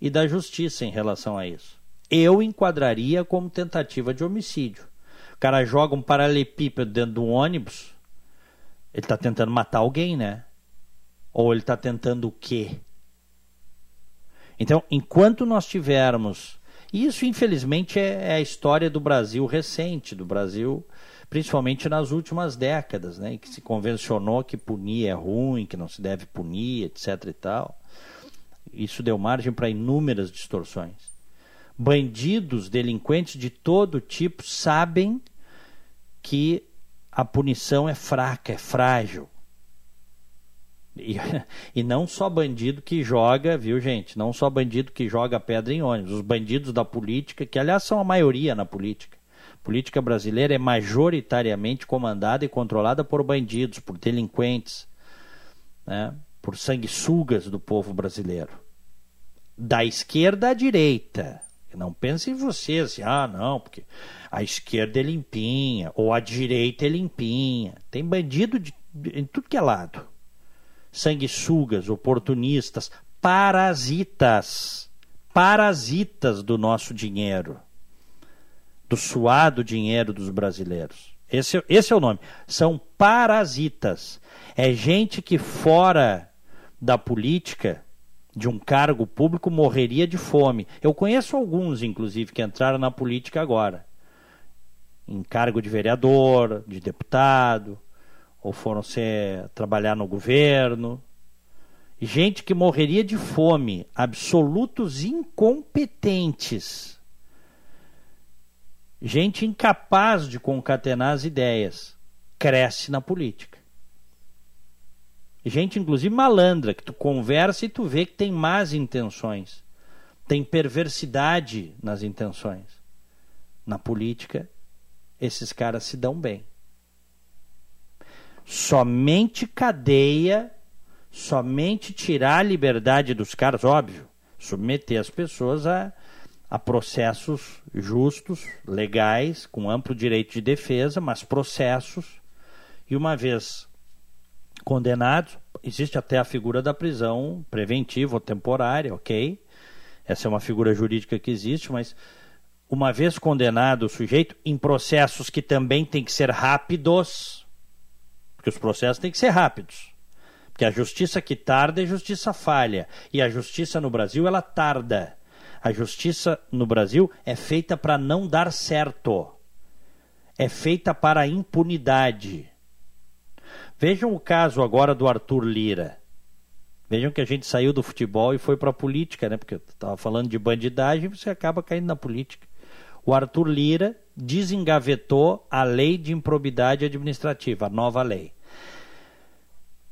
[SPEAKER 3] e da Justiça em relação a isso. Eu enquadraria como tentativa de homicídio. O cara joga um paralelepípedo dentro de um ônibus, ele está tentando matar alguém, né? Ou ele está tentando o quê? Então, enquanto nós tivermos. Isso, infelizmente, é, é a história do Brasil recente, do Brasil principalmente nas últimas décadas, né, em que se convencionou que punir é ruim, que não se deve punir, etc. e tal. Isso deu margem para inúmeras distorções. Bandidos, delinquentes de todo tipo sabem que a punição é fraca, é frágil. E, e, não só bandido que joga, viu, gente? Não só bandido que joga pedra em ônibus. Os bandidos da política, que aliás são a maioria na política, política brasileira é majoritariamente comandada e controlada por bandidos, por delinquentes, né? por sanguessugas do povo brasileiro. Da esquerda à direita. Não pense em você assim, ah, não, porque a esquerda é limpinha, ou a direita é limpinha. Tem bandido de, em tudo que é lado. Sanguessugas, oportunistas, parasitas. Parasitas do nosso dinheiro do suado dinheiro dos brasileiros. Esse, esse é o nome. São parasitas. É gente que fora da política, de um cargo público, morreria de fome. Eu conheço alguns, inclusive, que entraram na política agora. Em cargo de vereador, de deputado, ou foram ser, trabalhar no governo. Gente que morreria de fome, absolutos incompetentes Gente incapaz de concatenar as ideias cresce na política. Gente, inclusive malandra, que tu conversa e tu vê que tem más intenções. Tem perversidade nas intenções. Na política, esses caras se dão bem. Somente cadeia, somente tirar a liberdade dos caras, óbvio, submeter as pessoas a a processos justos, legais, com amplo direito de defesa, mas processos, e uma vez condenados, existe até a figura da prisão preventiva ou temporária, ok? Essa é uma figura jurídica que existe, mas uma vez condenado o sujeito, em processos que também têm que ser rápidos, porque os processos têm que ser rápidos. Porque a justiça que tarda é justiça falha. E a justiça no Brasil, ela tarda. A justiça no Brasil é feita para não dar certo. É feita para impunidade. Vejam o caso agora do Arthur Lira. Vejam que a gente saiu do futebol e foi para a política, né? Porque estava falando de bandidagem, você acaba caindo na política. O Arthur Lira desengavetou a lei de improbidade administrativa, a nova lei.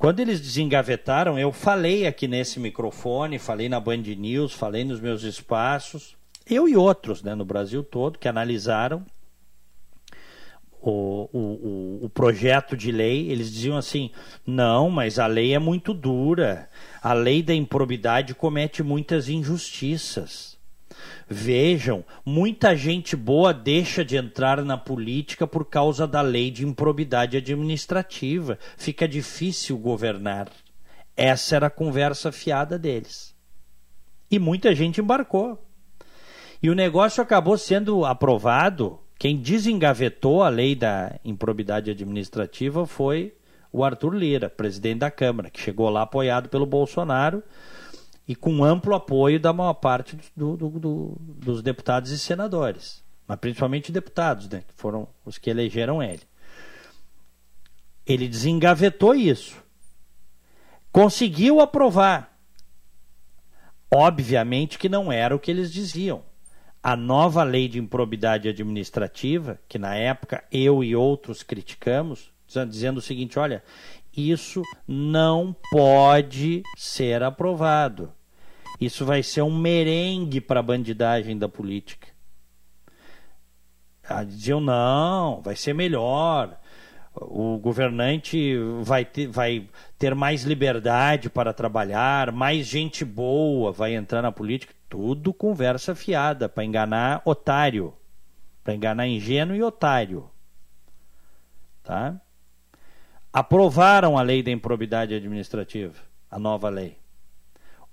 [SPEAKER 3] Quando eles desengavetaram, eu falei aqui nesse microfone, falei na Band News, falei nos meus espaços, eu e outros né, no Brasil todo que analisaram o, o, o, projeto de lei, eles diziam assim: não, mas a lei é muito dura, a lei da improbidade comete muitas injustiças. Vejam, muita gente boa deixa de entrar na política por causa da lei de improbidade administrativa. Fica difícil governar. Essa era a conversa fiada deles. E muita gente embarcou. E o negócio acabou sendo aprovado. Quem desengavetou a lei da improbidade administrativa foi o Arthur Lira, presidente da Câmara, que chegou lá apoiado pelo Bolsonaro e com amplo apoio da maior parte do, do, do, dos deputados e senadores, mas principalmente deputados, né, que foram os que elegeram ele. Ele desengavetou isso, conseguiu aprovar. Obviamente que não era o que eles diziam. A nova lei de improbidade administrativa, que na época eu e outros criticamos, dizendo o seguinte: olha, isso não pode ser aprovado. Isso vai ser um merengue para a bandidagem da política. Ah, diziam, não, vai ser melhor. O governante vai ter, vai ter mais liberdade para trabalhar, mais gente boa vai entrar na política. Tudo conversa fiada para enganar otário, para enganar ingênuo e otário. Tá? Aprovaram a lei da improbidade administrativa, a nova lei.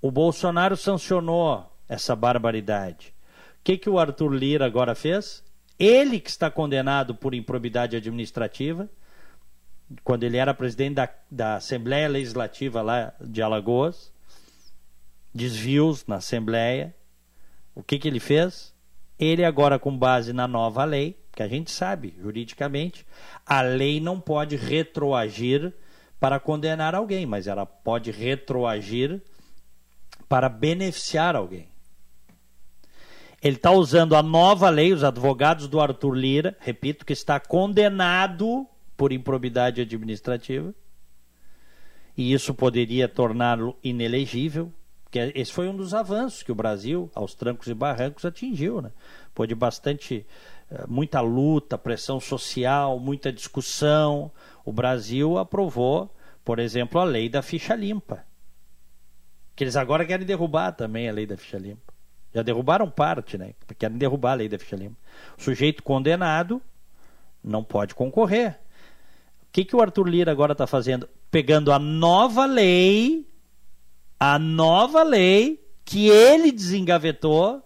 [SPEAKER 3] O Bolsonaro sancionou essa barbaridade. O que, que o Arthur Lira agora fez? Ele que está condenado por improbidade administrativa, quando ele era presidente da, da Assembleia Legislativa lá de Alagoas, desvios na Assembleia. O que, que ele fez? Ele agora, com base na nova lei, que a gente sabe juridicamente, a lei não pode retroagir para condenar alguém, mas ela pode retroagir para beneficiar alguém. Ele está usando a nova lei, os advogados do Arthur Lira, repito, que está condenado por improbidade administrativa, e isso poderia torná-lo inelegível, porque esse foi um dos avanços que o Brasil, aos trancos e barrancos, atingiu. Né? Pôde bastante, eh, muita luta, pressão social, muita discussão. O Brasil aprovou, por exemplo, a lei da ficha limpa que eles agora querem derrubar também a lei da ficha limpa. Já derrubaram parte, né? Querem derrubar a lei da ficha limpa. O sujeito condenado não pode concorrer. O que, que o Arthur Lira agora está fazendo? Pegando a nova lei, a nova lei que ele desengavetou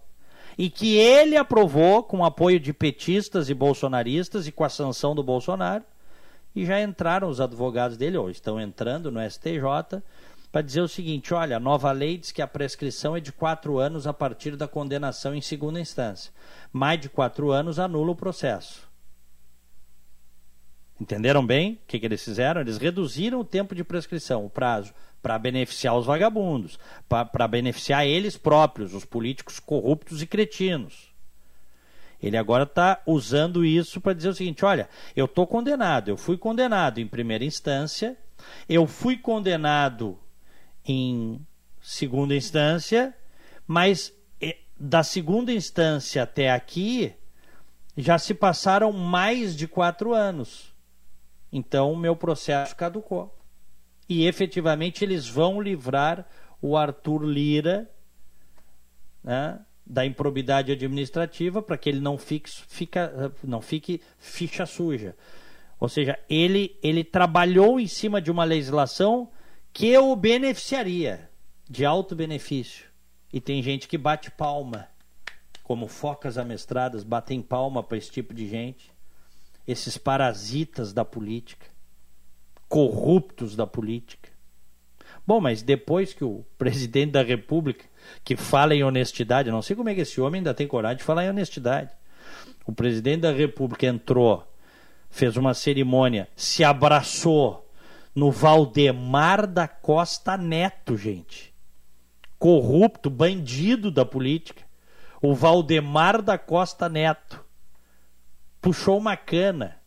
[SPEAKER 3] e que ele aprovou com apoio de petistas e bolsonaristas e com a sanção do Bolsonaro. E já entraram os advogados dele, ou estão entrando no STJ, para dizer o seguinte: olha, a nova lei diz que a prescrição é de quatro anos a partir da condenação em segunda instância. Mais de quatro anos anula o processo. Entenderam bem o que, que eles fizeram? Eles reduziram o tempo de prescrição, o prazo, para beneficiar os vagabundos, para beneficiar eles próprios, os políticos corruptos e cretinos. Ele agora está usando isso para dizer o seguinte: olha, eu estou condenado, eu fui condenado em primeira instância, eu fui condenado em segunda instância, mas eh, da segunda instância até aqui já se passaram mais de quatro anos. Então o meu processo caducou. E efetivamente eles vão livrar o Arthur Lira né, da improbidade administrativa para que ele não fique, fica, não fique ficha suja. Ou seja, ele, ele trabalhou em cima de uma legislação que o beneficiaria de alto benefício. E tem gente que bate palma, como focas amestradas batem palma para esse tipo de gente. Esses parasitas da política, corruptos da política. Bom, mas depois que o presidente da República, que fala em honestidade, não sei como é que esse homem ainda tem coragem de falar em honestidade. O presidente da República entrou, fez uma cerimônia, se abraçou no Valdemar da Costa Neto, gente. Corrupto, bandido da política. O Valdemar da Costa Neto. Puxou uma cana.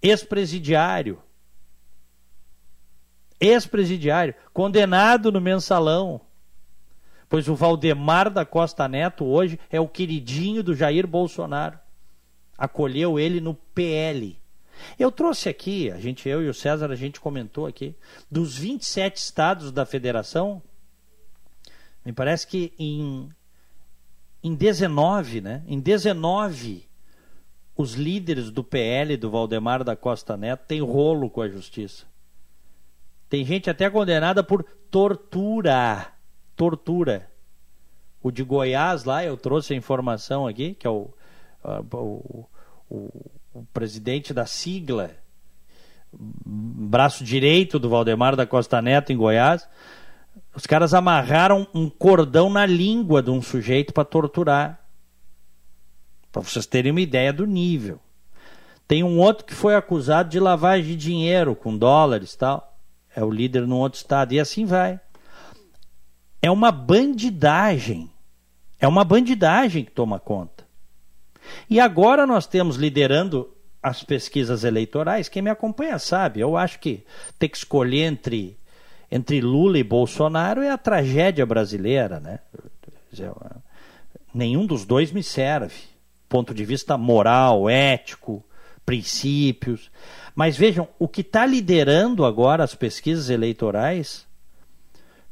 [SPEAKER 3] Ex-presidiário. ex-presidiário, condenado no mensalão. Pois o Valdemar da Costa Neto hoje é o queridinho do Jair Bolsonaro. Acolheu ele no PL. Eu trouxe aqui, a gente, eu e o César, a gente comentou aqui, dos 27 estados da federação, me parece que em, em 19, né? Em 19, os líderes do PL, do Valdemar da Costa Neto, têm rolo com a justiça. Tem gente até condenada por tortura. Tortura. O de Goiás lá, eu trouxe a informação aqui, que é o, o, o, o presidente da sigla, braço direito do Valdemar da Costa Neto em Goiás. Os caras amarraram um cordão na língua de um sujeito para torturar. Para vocês terem uma ideia do nível. Tem um outro que foi acusado de lavagem de dinheiro com dólares tal é o líder num outro estado, e assim vai. É uma bandidagem. É uma bandidagem que toma conta. E agora nós temos liderando as pesquisas eleitorais, quem me acompanha sabe, eu acho que ter que escolher entre, entre Lula e Bolsonaro é a tragédia brasileira, né? Nenhum dos dois me serve. Ponto de vista moral, ético, princípios. Mas vejam, o que está liderando agora as pesquisas eleitorais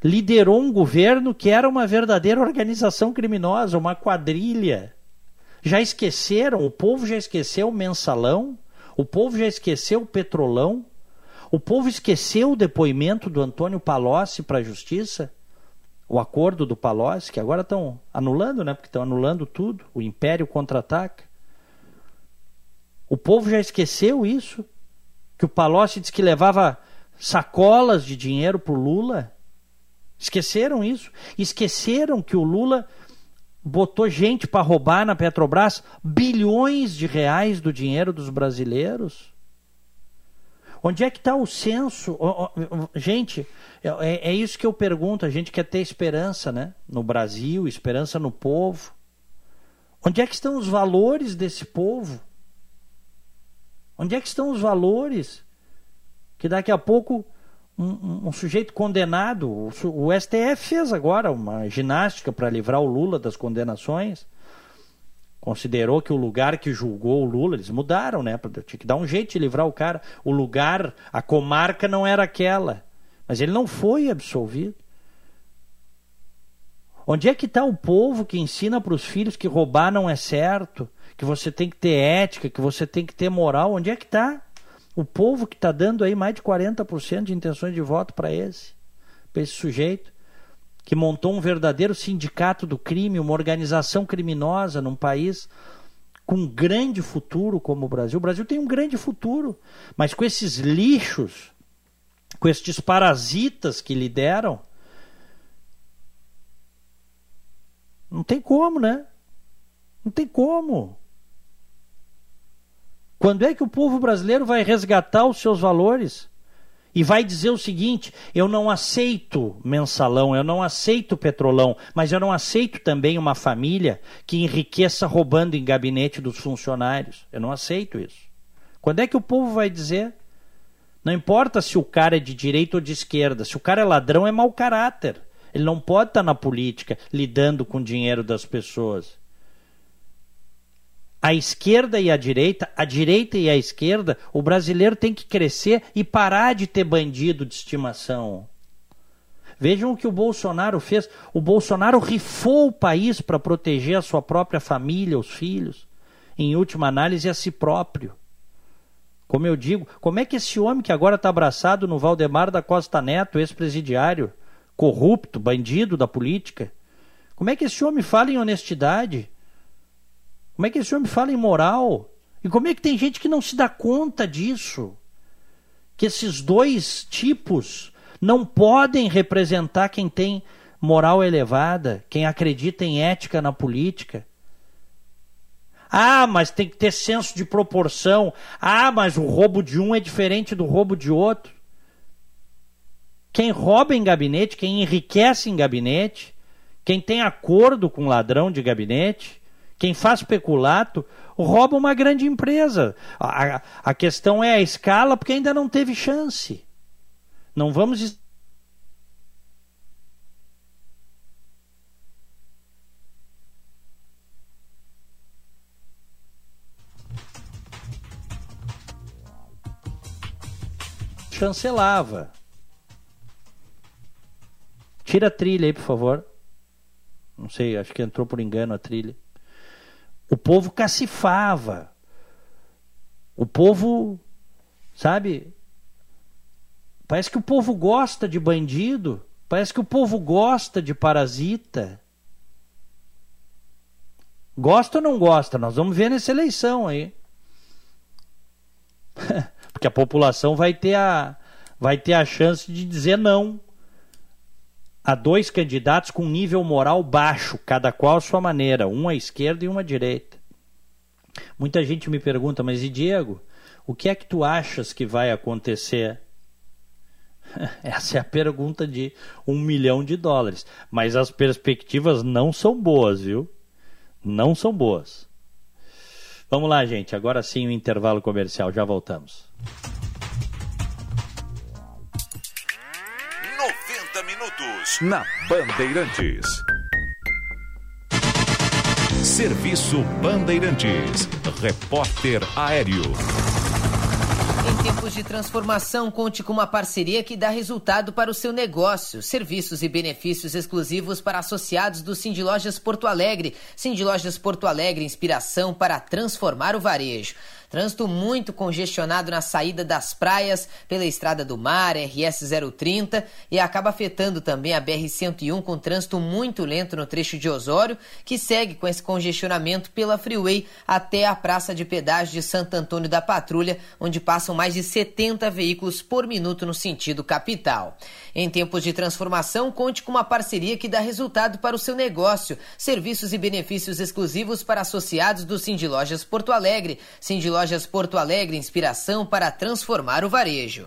[SPEAKER 3] liderou um governo que era uma verdadeira organização criminosa, uma quadrilha. Já esqueceram, o povo já esqueceu o mensalão, o povo já esqueceu o petrolão, o povo esqueceu o depoimento do Antônio Palocci para a justiça, o acordo do Palocci, que agora estão anulando, né? Porque estão anulando tudo, o império contra-ataca. O povo já esqueceu isso que o Palocci disse que levava sacolas de dinheiro para o Lula. Esqueceram isso? Esqueceram que o Lula botou gente para roubar na Petrobras bilhões de reais do dinheiro dos brasileiros? Onde é que está o senso? Gente, é, é, isso que eu pergunto. A gente quer ter esperança né? no Brasil, esperança no povo. Onde é que estão os valores desse povo? Onde é que estão os valores? Que daqui a pouco um, um, sujeito condenado, o, o, STF fez agora uma ginástica para livrar o Lula das condenações. Considerou que o lugar que julgou o Lula, eles mudaram, né? Tinha que dar um jeito de livrar o cara. O lugar, a comarca não era aquela. Mas ele não foi absolvido. Onde é que está o povo que ensina para os filhos que roubar não é certo? que você tem que ter ética, que você tem que ter moral. Onde é que está o povo que está dando aí mais de 40% de intenções de voto para esse, para esse sujeito? Que montou um verdadeiro sindicato do crime, uma organização criminosa num país com um grande futuro como o Brasil. O Brasil tem um grande futuro, mas com esses lixos, com estes parasitas que lideram, não tem como, né? Não tem como. Quando é que o povo brasileiro vai resgatar os seus valores? E vai dizer o seguinte: eu não aceito mensalão, eu não aceito petrolão, mas eu não aceito também uma família que enriqueça roubando em gabinete dos funcionários. Eu não aceito isso. Quando é que o povo vai dizer? Não importa se o cara é de direita ou de esquerda, se o cara é ladrão, é mau caráter. Ele não pode estar na política lidando com o dinheiro das pessoas a esquerda e a direita, a direita e a esquerda, o brasileiro tem que crescer e parar de ter bandido de estimação. Vejam o que o Bolsonaro fez. O Bolsonaro rifou o país para proteger a sua própria família, os filhos, em última análise a si próprio. Como eu digo, como é que esse homem que agora está abraçado no Valdemar da Costa Neto, ex-presidiário, corrupto, bandido da política, como é que esse homem fala em honestidade? Como é que esse homem fala em moral? E como é que tem gente que não se dá conta disso? Que esses dois tipos não podem representar quem tem moral elevada, quem acredita em ética na política. Ah, mas tem que ter senso de proporção. Ah, mas o roubo de um é diferente do roubo de outro. Quem rouba em gabinete, quem enriquece em gabinete, quem tem acordo com ladrão de gabinete, quem faz peculato rouba uma grande empresa. A, a questão é a escala, porque ainda não teve chance. Não vamos chancelava. Tira a trilha aí, por favor. Não sei, acho que entrou por engano a trilha. O povo cacifava. O povo, sabe? Parece que o povo gosta de bandido. Parece que o povo gosta de parasita. Gosta ou não gosta? Nós vamos ver nessa eleição aí. Porque a população vai ter a, vai ter a chance de dizer não a dois candidatos com nível moral baixo, cada qual à sua maneira, um à esquerda e um à direita. Muita gente me pergunta, mas e Diego, o que é que tu achas que vai acontecer? Essa é a pergunta de um milhão de dólares. Mas as perspectivas não são boas, viu? Não são boas. Vamos lá, gente. Agora sim o intervalo comercial. Já voltamos.
[SPEAKER 1] Minutos na Bandeirantes. Serviço Bandeirantes. Repórter Aéreo.
[SPEAKER 6] Em tempos de transformação, conte com uma parceria que dá resultado para o seu negócio. Serviços e benefícios exclusivos para associados do Cindy Lojas Porto Alegre. Cindy Lojas Porto Alegre, inspiração para transformar o varejo. Trânsito muito congestionado na saída das praias pela Estrada do Mar, RS 030, e acaba afetando também a BR 101 com trânsito muito lento no trecho de Osório, que segue com esse congestionamento pela Freeway até a Praça de Pedágio de Santo Antônio da Patrulha, onde passam mais de 70 veículos por minuto no sentido capital. Em tempos de transformação, conte com uma parceria que dá resultado para o seu negócio. Serviços e benefícios exclusivos para associados do Cindy Lojas Porto Alegre. Cindy Lojas Porto Alegre, inspiração para transformar o varejo.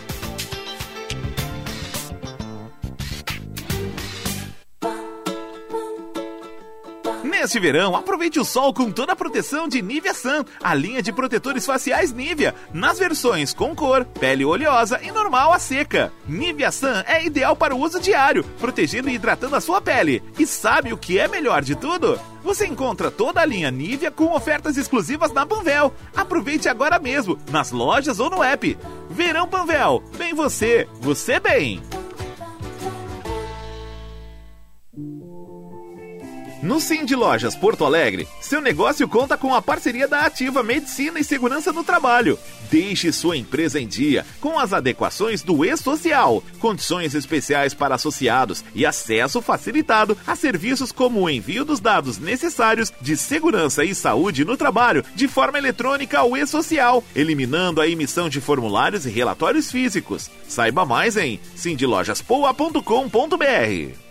[SPEAKER 1] Neste verão, aproveite o sol com toda a proteção de Nivea Sun, a linha de protetores faciais Nivea, nas versões com cor, pele oleosa e normal a seca. Nivea Sun é ideal para o uso diário, protegendo e hidratando a sua pele. E sabe o que é melhor de tudo? Você encontra toda a linha Nivea com ofertas exclusivas na Panvel. Aproveite agora mesmo, nas lojas ou no app. Verão Panvel, bem você, você bem. No Sim de Lojas Porto Alegre, seu negócio conta com a parceria da Ativa Medicina e Segurança no Trabalho. Deixe sua empresa em dia com as adequações do E-Social, condições especiais para associados e acesso facilitado a serviços como o envio dos dados necessários de segurança e saúde no trabalho de forma eletrônica ao E-Social, eliminando a emissão de formulários e relatórios físicos. Saiba mais em sindilojaspoa.com.br.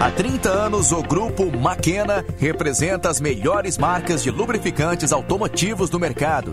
[SPEAKER 7] Há 30 anos, o grupo Maquena representa as melhores marcas de lubrificantes automotivos do mercado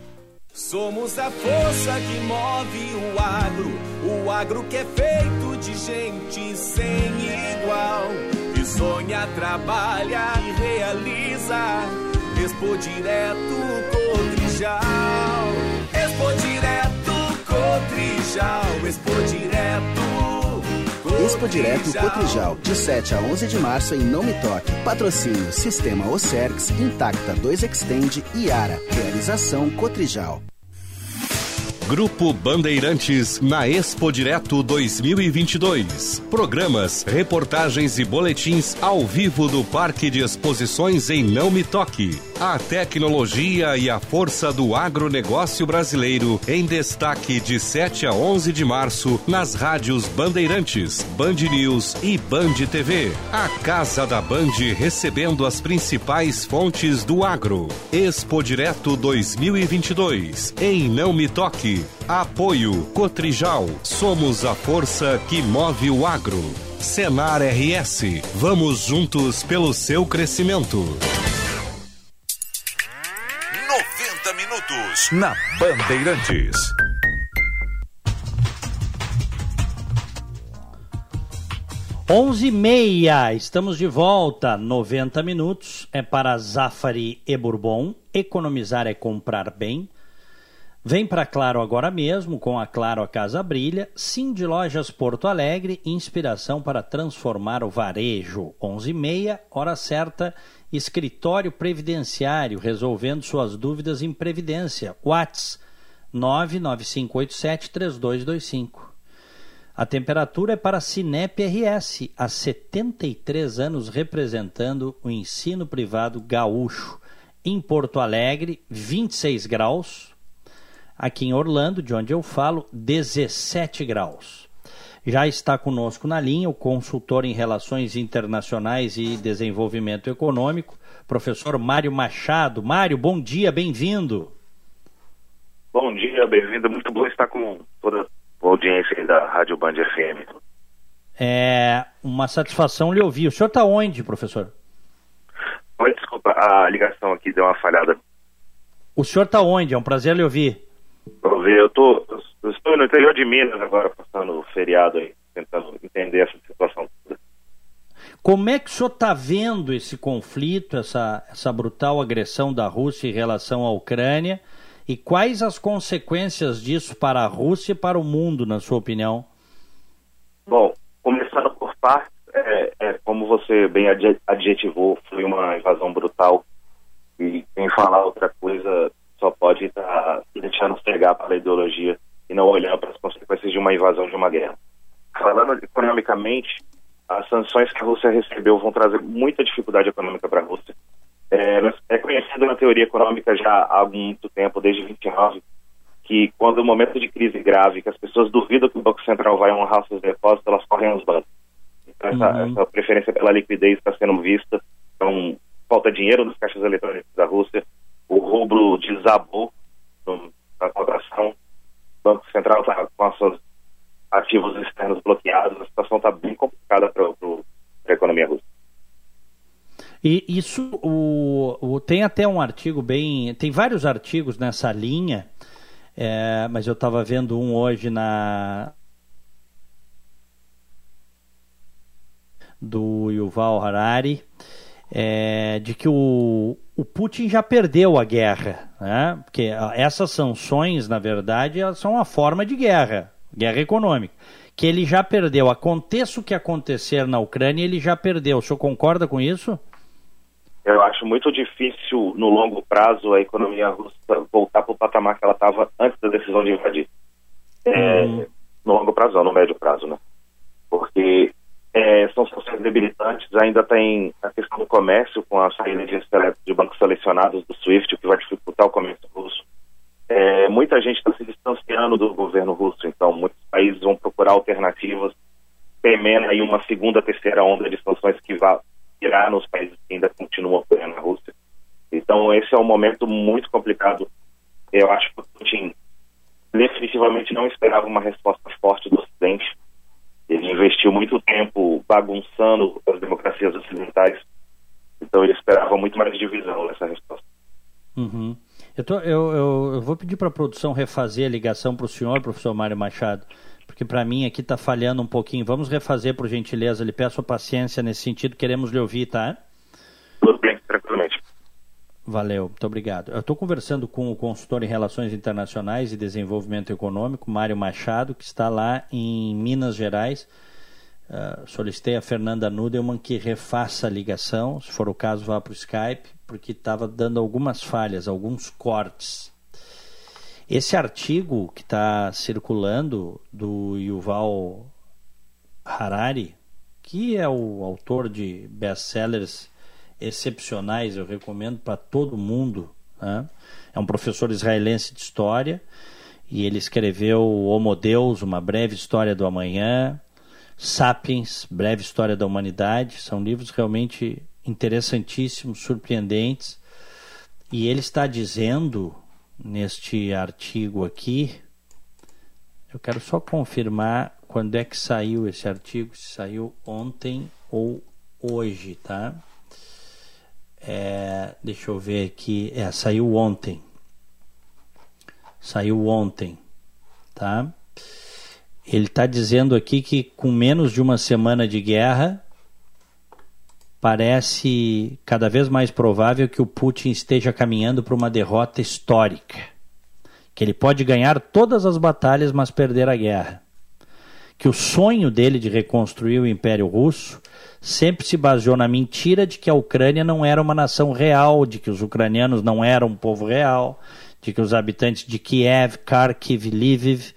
[SPEAKER 8] Somos a força que move o agro, o agro que é feito de gente sem igual, que sonha, trabalha e realiza. Expo Direto Cotrijal, Expo Direto Cotrijal, Expo Direto
[SPEAKER 9] Expo Direto Cotrijal, de 7 a 11 de março em Não Me Toque. Patrocínio Sistema Ocerx, Intacta 2 Extend e Ara. Realização Cotrijal.
[SPEAKER 2] Grupo Bandeirantes na Expo Direto 2022. Programas, reportagens e boletins ao vivo do Parque de Exposições em Não Me Toque. A tecnologia e a força do agronegócio brasileiro em destaque de 7 a 11 de março nas rádios Bandeirantes, Band News e Band TV. A Casa da Band recebendo as principais fontes do agro. Expo Direto 2022 em Não Me Toque. Apoio Cotrijal. Somos a força que move o agro. Senar RS. Vamos juntos pelo seu crescimento.
[SPEAKER 7] 90 minutos na Bandeirantes.
[SPEAKER 3] Onze e meia, estamos de volta. 90 minutos é para Zafari e Bourbon. Economizar é comprar bem. Vem para Claro agora mesmo, com a Claro a Casa Brilha. Sim de Lojas Porto Alegre, inspiração para transformar o varejo. 11h30, hora certa, Escritório Previdenciário, resolvendo suas dúvidas em Previdência. Whats 995873225. A temperatura é para Cinep RS, há 73 anos representando o ensino privado gaúcho. Em Porto Alegre, 26 graus. Aqui em Orlando, de onde eu falo, 17 graus. Já está conosco na linha o consultor em Relações Internacionais e Desenvolvimento Econômico, professor Mário Machado. Mário, bom dia, bem-vindo.
[SPEAKER 10] Bom dia, bem-vindo. Muito bom estar com toda a audiência da Rádio Band FM.
[SPEAKER 3] É uma satisfação lhe ouvir. O senhor está onde, professor?
[SPEAKER 10] Oi, desculpa, a ligação aqui deu uma falhada.
[SPEAKER 3] O senhor está onde? É um prazer lhe ouvir.
[SPEAKER 10] Vamos ver, eu, tô, eu estou no interior de Minas agora, passando o feriado aí, tentando entender essa situação toda.
[SPEAKER 3] Como é que o senhor está vendo esse conflito, essa, essa brutal agressão da Rússia em relação à Ucrânia? E quais as consequências disso para a Rússia e para o mundo, na sua opinião?
[SPEAKER 10] Bom, começando por partes, é, é, como você bem adjetivou, foi uma invasão brutal. E quem falar outra coisa só pode estar tá deixando pegar pela ideologia e não olhar para as consequências de uma invasão, de uma guerra. Falando economicamente, as sanções que a Rússia recebeu vão trazer muita dificuldade econômica para a Rússia. É, é conhecido na teoria econômica já há muito tempo, desde 29, que quando o momento de crise grave, que as pessoas duvidam que o Banco Central vai honrar seus depósitos, elas correm aos bancos. Então, essa, uhum. essa preferência pela liquidez está sendo vista. Então, falta dinheiro nos caixas eletrônicos da Rússia, o rublo desabou na cotação, o Banco Central está com os seus ativos externos bloqueados, a situação está bem complicada para a economia russa.
[SPEAKER 3] E isso, o, o, tem até um artigo bem. Tem vários artigos nessa linha, é, mas eu estava vendo um hoje na. do Yuval Harari, é, de que o, o Putin já perdeu a guerra, né? Porque essas sanções, na verdade, elas são uma forma de guerra, guerra econômica, que ele já perdeu. Aconteça o que acontecer na Ucrânia, ele já perdeu. O senhor concorda com isso?
[SPEAKER 10] Eu acho muito difícil, no longo prazo, a economia russa voltar para o patamar que ela estava antes da decisão de invadir. É, hum. No longo prazo, não, no médio prazo, né? Porque é, são sanções debilitantes, ainda tem a questão do comércio com a saída de, de bancos selecionados do SWIFT, o que vai dificultar o comércio russo. É, muita gente está se distanciando do governo russo, então muitos países vão procurar alternativas, temendo aí uma segunda, terceira onda de sanções que vai virar nos países que ainda continuam apoiando a Rússia. Então esse é um momento muito complicado. Eu acho que o Putin definitivamente não esperava uma resposta forte do Ocidente. Investiu muito tempo bagunçando as democracias ocidentais, então ele esperava muito mais divisão nessa resposta.
[SPEAKER 3] Uhum. Eu, tô, eu, eu, eu, vou pedir para a produção refazer a ligação para o senhor, professor Mário Machado, porque para mim aqui está falhando um pouquinho. Vamos refazer, por gentileza. Lhe peço paciência nesse sentido, queremos lhe ouvir, tá?
[SPEAKER 10] Tudo bem, tranquilamente.
[SPEAKER 3] Valeu, muito obrigado. Eu estou conversando com o consultor em Relações Internacionais e Desenvolvimento Econômico, Mário Machado, que está lá em Minas Gerais. Uh, solicitei a Fernanda Nudelman que refaça a ligação, se for o caso, vá para o Skype porque estava dando algumas falhas, alguns cortes. Esse artigo que está circulando do Yuval Harari, que é o autor de best-sellers excepcionais, eu recomendo para todo mundo. Né? É um professor israelense de história e ele escreveu Homo Deus, uma breve história do amanhã, Sapiens, breve história da humanidade. São livros realmente interessantíssimos, surpreendentes. E ele está dizendo neste artigo aqui, eu quero só confirmar quando é que saiu esse artigo, se saiu ontem ou hoje, tá? É, deixa eu ver aqui, é, saiu ontem. Saiu ontem, tá? Ele está dizendo aqui que com menos de uma semana de guerra, parece cada vez mais provável que o Putin esteja caminhando para uma derrota histórica. Que ele pode ganhar todas as batalhas, mas perder a guerra. Que o sonho dele de reconstruir o Império Russo sempre se baseou na mentira de que a Ucrânia não era uma nação real, de que os ucranianos não eram um povo real, de que os habitantes de Kiev, Kharkiv, Lviv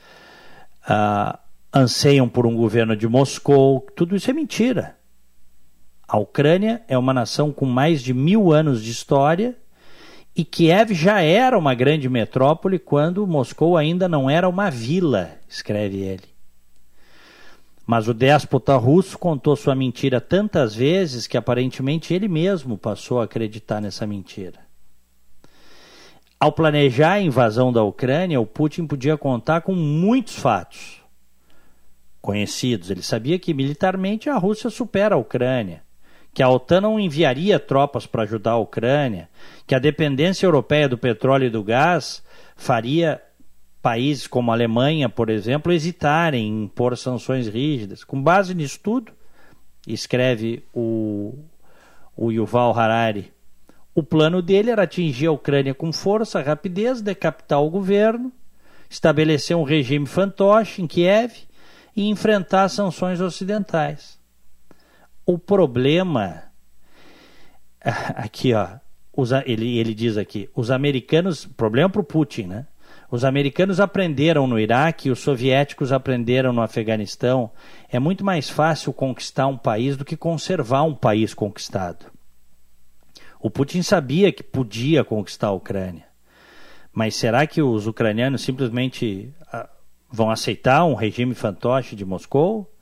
[SPEAKER 3] uh, anseiam por um governo de Moscou. Tudo isso é mentira. A Ucrânia é uma nação com mais de mil anos de história e Kiev já era uma grande metrópole quando Moscou ainda não era uma vila, escreve ele. Mas o déspota russo contou sua mentira tantas vezes que aparentemente ele mesmo passou a acreditar nessa mentira. Ao planejar a invasão da Ucrânia, o Putin podia contar com muitos fatos conhecidos. Ele sabia que militarmente a Rússia supera a Ucrânia que a OTAN não enviaria tropas para ajudar a Ucrânia, que a dependência europeia do petróleo e do gás faria países como a Alemanha, por exemplo, hesitarem em impor sanções rígidas. Com base nisso tudo, escreve o, o Yuval Harari, o plano dele era atingir a Ucrânia com força, rapidez, decapitar o governo, estabelecer um regime fantoche em Kiev e enfrentar sanções ocidentais. O problema. Aqui, ó. Ele, ele diz aqui: os americanos. Problema para o Putin, né? Os americanos aprenderam no Iraque, os soviéticos aprenderam no Afeganistão. É muito mais fácil conquistar um país do que conservar um país conquistado. O Putin sabia que podia conquistar a Ucrânia. Mas será que os ucranianos simplesmente ah, vão aceitar um regime fantoche de Moscou?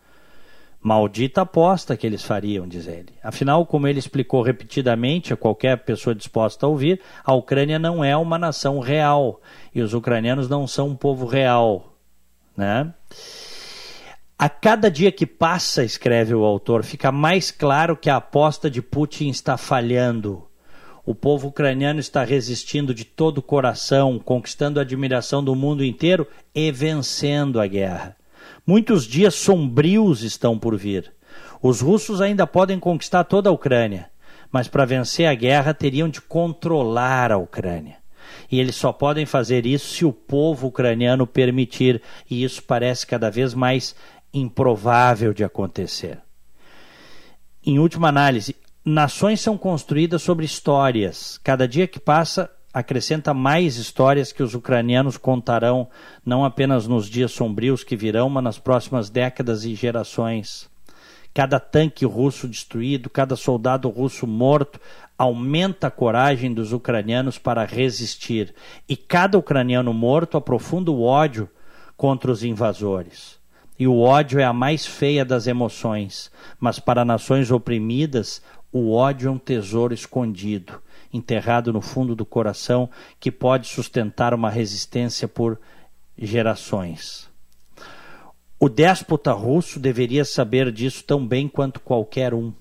[SPEAKER 3] Maldita aposta que eles fariam, diz ele. Afinal, como ele explicou repetidamente a qualquer pessoa disposta a ouvir, a Ucrânia não é uma nação real e os ucranianos não são um povo real, né? A cada dia que passa, escreve o autor, fica mais claro que a aposta de Putin está falhando. O povo ucraniano está resistindo de todo o coração, conquistando a admiração do mundo inteiro e vencendo a guerra. Muitos dias sombrios estão por vir. Os russos ainda podem conquistar toda a Ucrânia, mas para vencer a guerra teriam de controlar a Ucrânia. E eles só podem fazer isso se o povo ucraniano permitir, e isso parece cada vez mais improvável de acontecer. Em última análise, nações são construídas sobre histórias. Cada dia que passa, acrescenta mais histórias que os ucranianos contarão, não apenas nos dias sombrios que virão, mas nas próximas décadas e gerações. cada tanque russo destruído, cada soldado russo morto, aumenta a coragem dos ucranianos para resistir. E cada ucraniano morto aprofunda o ódio contra os invasores. E o ódio é a mais feia das emoções, mas para nações oprimidas, o ódio é um tesouro escondido, enterrado no fundo do coração, que pode sustentar uma resistência por gerações. O déspota russo deveria saber disso tão bem quanto qualquer um.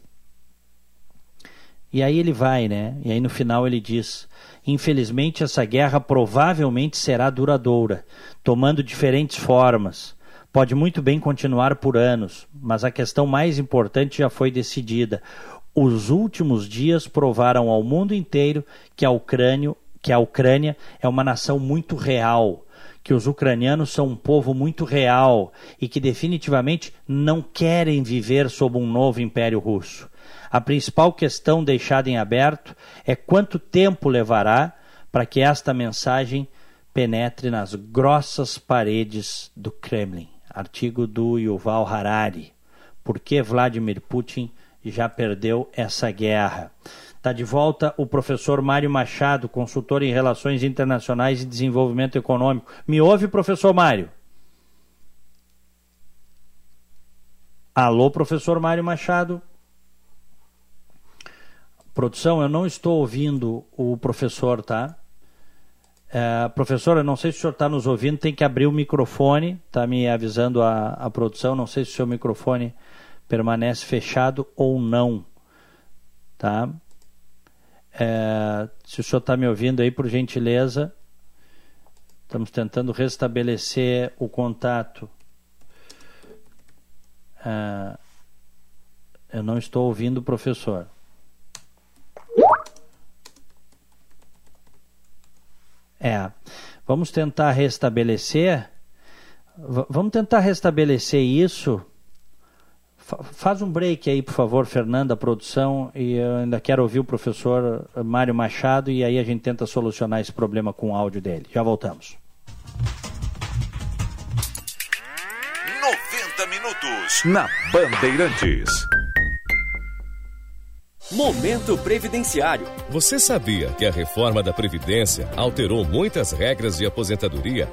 [SPEAKER 3] E aí ele vai, né? E aí no final ele diz: Infelizmente, essa guerra provavelmente será duradoura, tomando diferentes formas. Pode muito bem continuar por anos, mas a questão mais importante já foi decidida. Os últimos dias provaram ao mundo inteiro que a Ucrânia, que a Ucrânia é uma nação muito real, que os ucranianos são um povo muito real e que definitivamente não querem viver sob um novo império russo. A principal questão deixada em aberto é quanto tempo levará para que esta mensagem penetre nas grossas paredes do Kremlin. Artigo do Yuval Harari. Por que Vladimir Putin já perdeu essa guerra? Está de volta o professor Mário Machado, consultor em Relações Internacionais e Desenvolvimento Econômico. Me ouve, professor Mário? Alô, professor Mário Machado? Produção, eu não estou ouvindo o professor, tá? É, professor, eu não sei se o senhor está nos ouvindo, tem que abrir o microfone, está me avisando a, a produção, não sei se o seu microfone permanece fechado ou não, tá? É, se o senhor está me ouvindo aí, por gentileza, estamos tentando restabelecer o contato. É, eu não estou ouvindo o professor. É. Vamos tentar restabelecer. V vamos tentar restabelecer isso. Faz um break aí, por favor, Fernanda, produção. E eu ainda quero ouvir o professor Mário Machado. E aí a gente tenta solucionar esse problema com o áudio dele. Já voltamos.
[SPEAKER 2] 90 minutos na Bandeirantes.
[SPEAKER 11] Momento Previdenciário.
[SPEAKER 2] Você sabia que a reforma da Previdência alterou muitas regras de aposentadoria?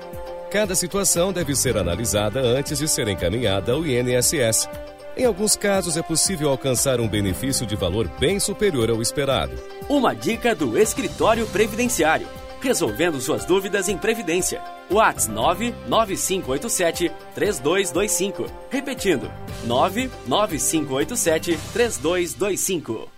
[SPEAKER 2] Cada situação deve ser analisada antes de ser encaminhada ao INSS. Em alguns casos, é possível alcançar um benefício de valor bem superior ao esperado.
[SPEAKER 11] Uma dica do Escritório Previdenciário. Resolvendo suas dúvidas em Previdência. Whats 99587 3225. Repetindo, 99587 3225.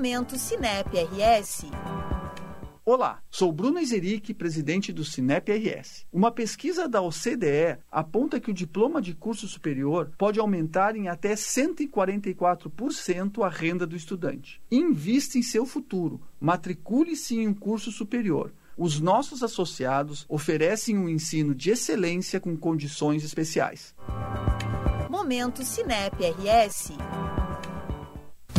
[SPEAKER 12] Momento Cinep RS.
[SPEAKER 13] Olá, sou Bruno Izeric, presidente do Cinep RS. Uma pesquisa da OCDE aponta que o diploma de curso superior pode aumentar em até 144% a renda do estudante. Invista em seu futuro, matricule-se em um curso superior. Os nossos associados oferecem um ensino de excelência com condições especiais.
[SPEAKER 12] Momento Cinep RS.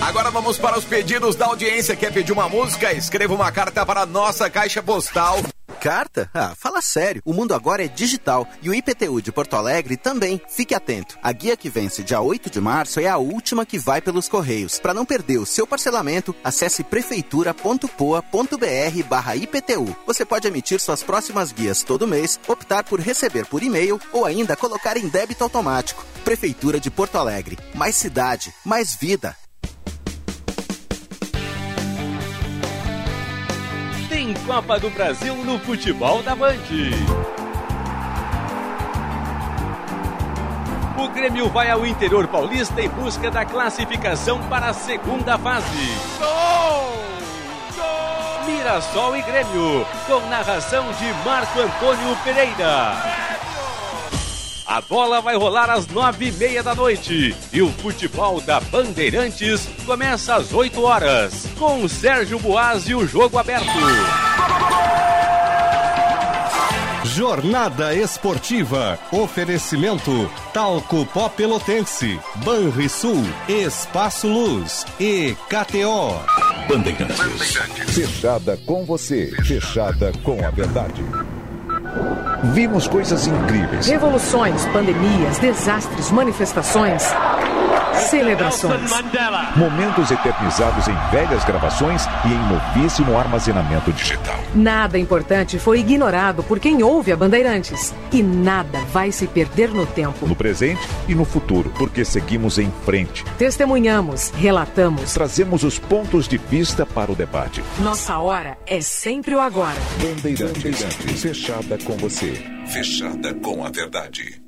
[SPEAKER 14] Agora vamos para os pedidos da audiência. Quer pedir uma música? Escreva uma carta para a nossa caixa postal.
[SPEAKER 15] Carta? Ah, fala sério. O mundo agora é digital e o IPTU de Porto Alegre também. Fique atento. A guia que vence dia 8 de março é a última que vai pelos Correios. Para não perder o seu parcelamento, acesse prefeitura.poa.br/IPTU. Você pode emitir suas próximas guias todo mês, optar por receber por e-mail ou ainda colocar em débito automático. Prefeitura de Porto Alegre. Mais cidade, mais vida.
[SPEAKER 16] Tem Copa do Brasil no futebol da Band. O Grêmio vai ao interior paulista em busca da classificação para a segunda fase. Gol! Gol! Mirassol e Grêmio, com narração de Marco Antônio Pereira. A bola vai rolar às nove e meia da noite e o futebol da Bandeirantes começa às oito horas com o Sérgio Boas e o jogo aberto.
[SPEAKER 2] Jornada Esportiva. Oferecimento Talco Pó Pelotense, Banrisul, Espaço Luz e KTO.
[SPEAKER 17] Bandeirantes. Fechada com você, fechada com a verdade. Vimos coisas incríveis.
[SPEAKER 18] Revoluções, pandemias, desastres, manifestações, celebrações.
[SPEAKER 17] Momentos eternizados em velhas gravações e em novíssimo armazenamento digital.
[SPEAKER 18] Nada importante foi ignorado por quem ouve a Bandeirantes. E nada vai se perder no tempo.
[SPEAKER 17] No presente e no futuro, porque seguimos em frente.
[SPEAKER 18] Testemunhamos, relatamos.
[SPEAKER 17] Trazemos os pontos de vista para o debate.
[SPEAKER 18] Nossa hora é sempre o agora.
[SPEAKER 17] Bandeirantes, Bandeirantes. fechada com você. Fechada com a verdade.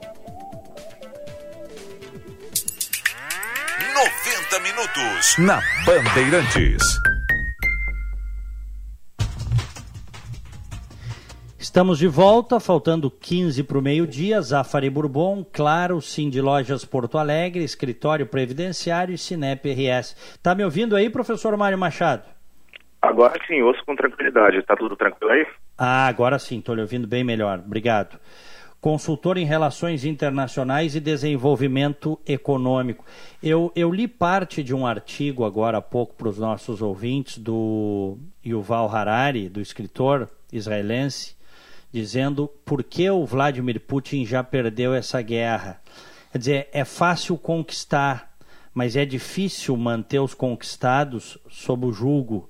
[SPEAKER 17] 90 minutos na Bandeirantes.
[SPEAKER 3] Estamos de volta, faltando 15 para o meio-dia. Zafari Bourbon, Claro, Sim de Lojas Porto Alegre, Escritório Previdenciário e Cinep RS. Tá me ouvindo aí, professor Mário Machado?
[SPEAKER 10] Agora sim, ouço com tranquilidade. Tá tudo tranquilo aí?
[SPEAKER 3] Ah, agora sim, estou lhe ouvindo bem melhor. Obrigado. Consultor em Relações Internacionais e Desenvolvimento Econômico. Eu, eu li parte de um artigo agora há pouco para os nossos ouvintes do Yuval Harari, do escritor israelense, dizendo por que o Vladimir Putin já perdeu essa guerra. Quer dizer, é fácil conquistar, mas é difícil manter os conquistados sob o julgo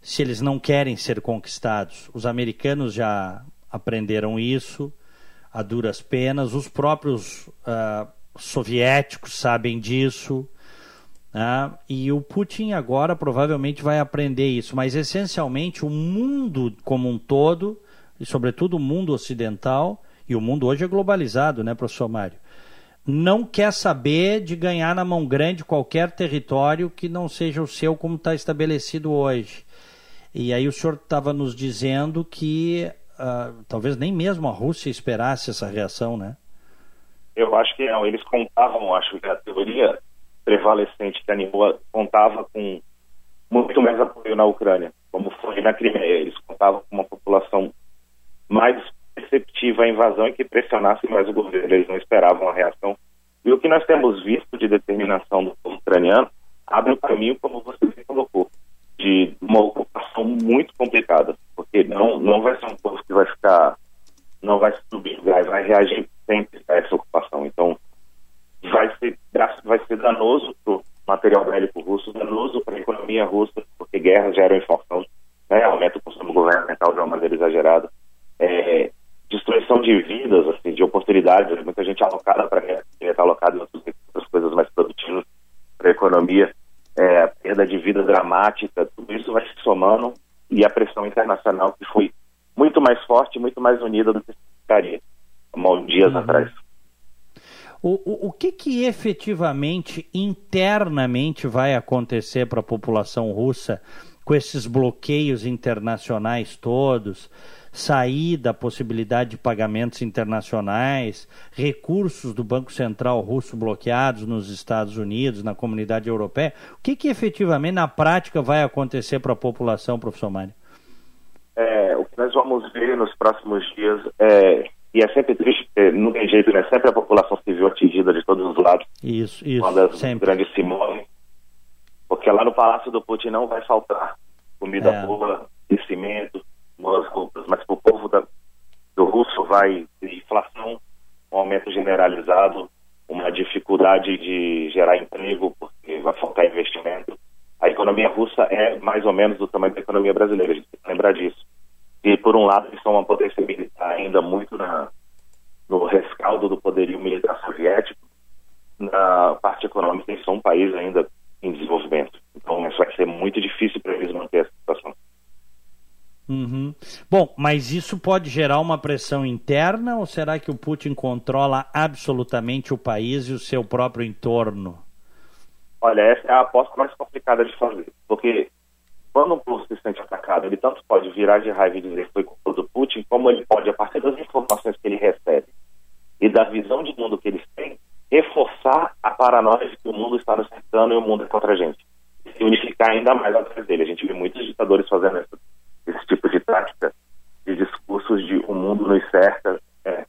[SPEAKER 3] se eles não querem ser conquistados. Os americanos já aprenderam isso a duras penas, os próprios uh, soviéticos sabem disso. Né? E o Putin agora provavelmente vai aprender isso, mas essencialmente o mundo como um todo e sobretudo o mundo ocidental, e o mundo hoje é globalizado, né, professor Mário? Não quer saber de ganhar na mão grande qualquer território que não seja o seu como está estabelecido hoje. E aí o senhor estava nos dizendo que uh, talvez nem mesmo a Rússia esperasse essa reação, né?
[SPEAKER 10] Eu acho que não. Eles contavam, acho que a teoria prevalecente que animou contava com muito mais apoio na Ucrânia, como foi na Crimeia. Eles contavam com uma população mais receptiva à invasão e que pressionasse mais o governo. Eles não esperavam a reação. E o que nós temos visto de determinação do povo ucraniano abre o caminho, como você colocou, de uma ocupação muito complicada, porque não, não vai ser um povo que vai ficar, não vai subir, vai, reagir sempre a essa ocupação. Então, vai ser, vai ser danoso para o material bélico russo, danoso para a economia russa, porque guerras geram inflação, né, aumenta o consumo governamental de uma maneira exagerada. É, destruição de vidas, assim, de oportunidades, muita gente alocada para queria estar alocada em outras coisas mais produtivas para a economia, é, a perda de vida dramática, tudo isso vai se somando e a pressão internacional que foi muito mais forte, muito mais unida do que há dias uhum. atrás.
[SPEAKER 3] O, o, o, que, que efetivamente, internamente, vai acontecer para a população russa com esses bloqueios internacionais todos? Sair da possibilidade de pagamentos internacionais, recursos do Banco Central russo bloqueados nos Estados Unidos, na comunidade europeia. O que, que efetivamente, na prática, vai acontecer para a população, professor Mário?
[SPEAKER 10] É, o que nós vamos ver nos próximos dias é e é sempre triste, porque não tem jeito, né? Sempre a população civil atingida de todos os lados.
[SPEAKER 3] Isso, isso.
[SPEAKER 10] Quando as
[SPEAKER 3] sempre.
[SPEAKER 10] grandes se movem. Porque lá no Palácio do Putin não vai faltar comida
[SPEAKER 3] É.
[SPEAKER 10] boa, cimento, boas roupas. Mas para o povo da, do russo vai inflação, um aumento generalizado, uma dificuldade de gerar emprego, porque vai faltar investimento. A economia russa é mais ou menos do tamanho da economia brasileira, a gente tem que lembrar disso. E, por um lado, eles são uma potência militar ainda muito na, no rescaldo do poderio militar soviético. Na parte econômica, eles são um país ainda em desenvolvimento. Então, isso vai ser muito difícil para eles manter essa situação.
[SPEAKER 3] Uhum. Bom, mas isso pode gerar uma pressão interna ou será que o Putin controla absolutamente o país e o seu próprio entorno?
[SPEAKER 10] Olha, essa é a aposta mais complicada de fazer. Porque quando um povo se sente atacado, ele tanto pode virar de raiva e dizer que foi culpa do Putin, como ele pode, a partir das informações que ele recebe e da visão de mundo que eles têm, reforçar a paranoia de que o mundo está nos cercando e o mundo é contra a gente. E se unificar ainda mais atrás dele. A gente vê muitos ditadores fazendo esse, esse tipo de tática, de discursos de o mundo nos cerca, é,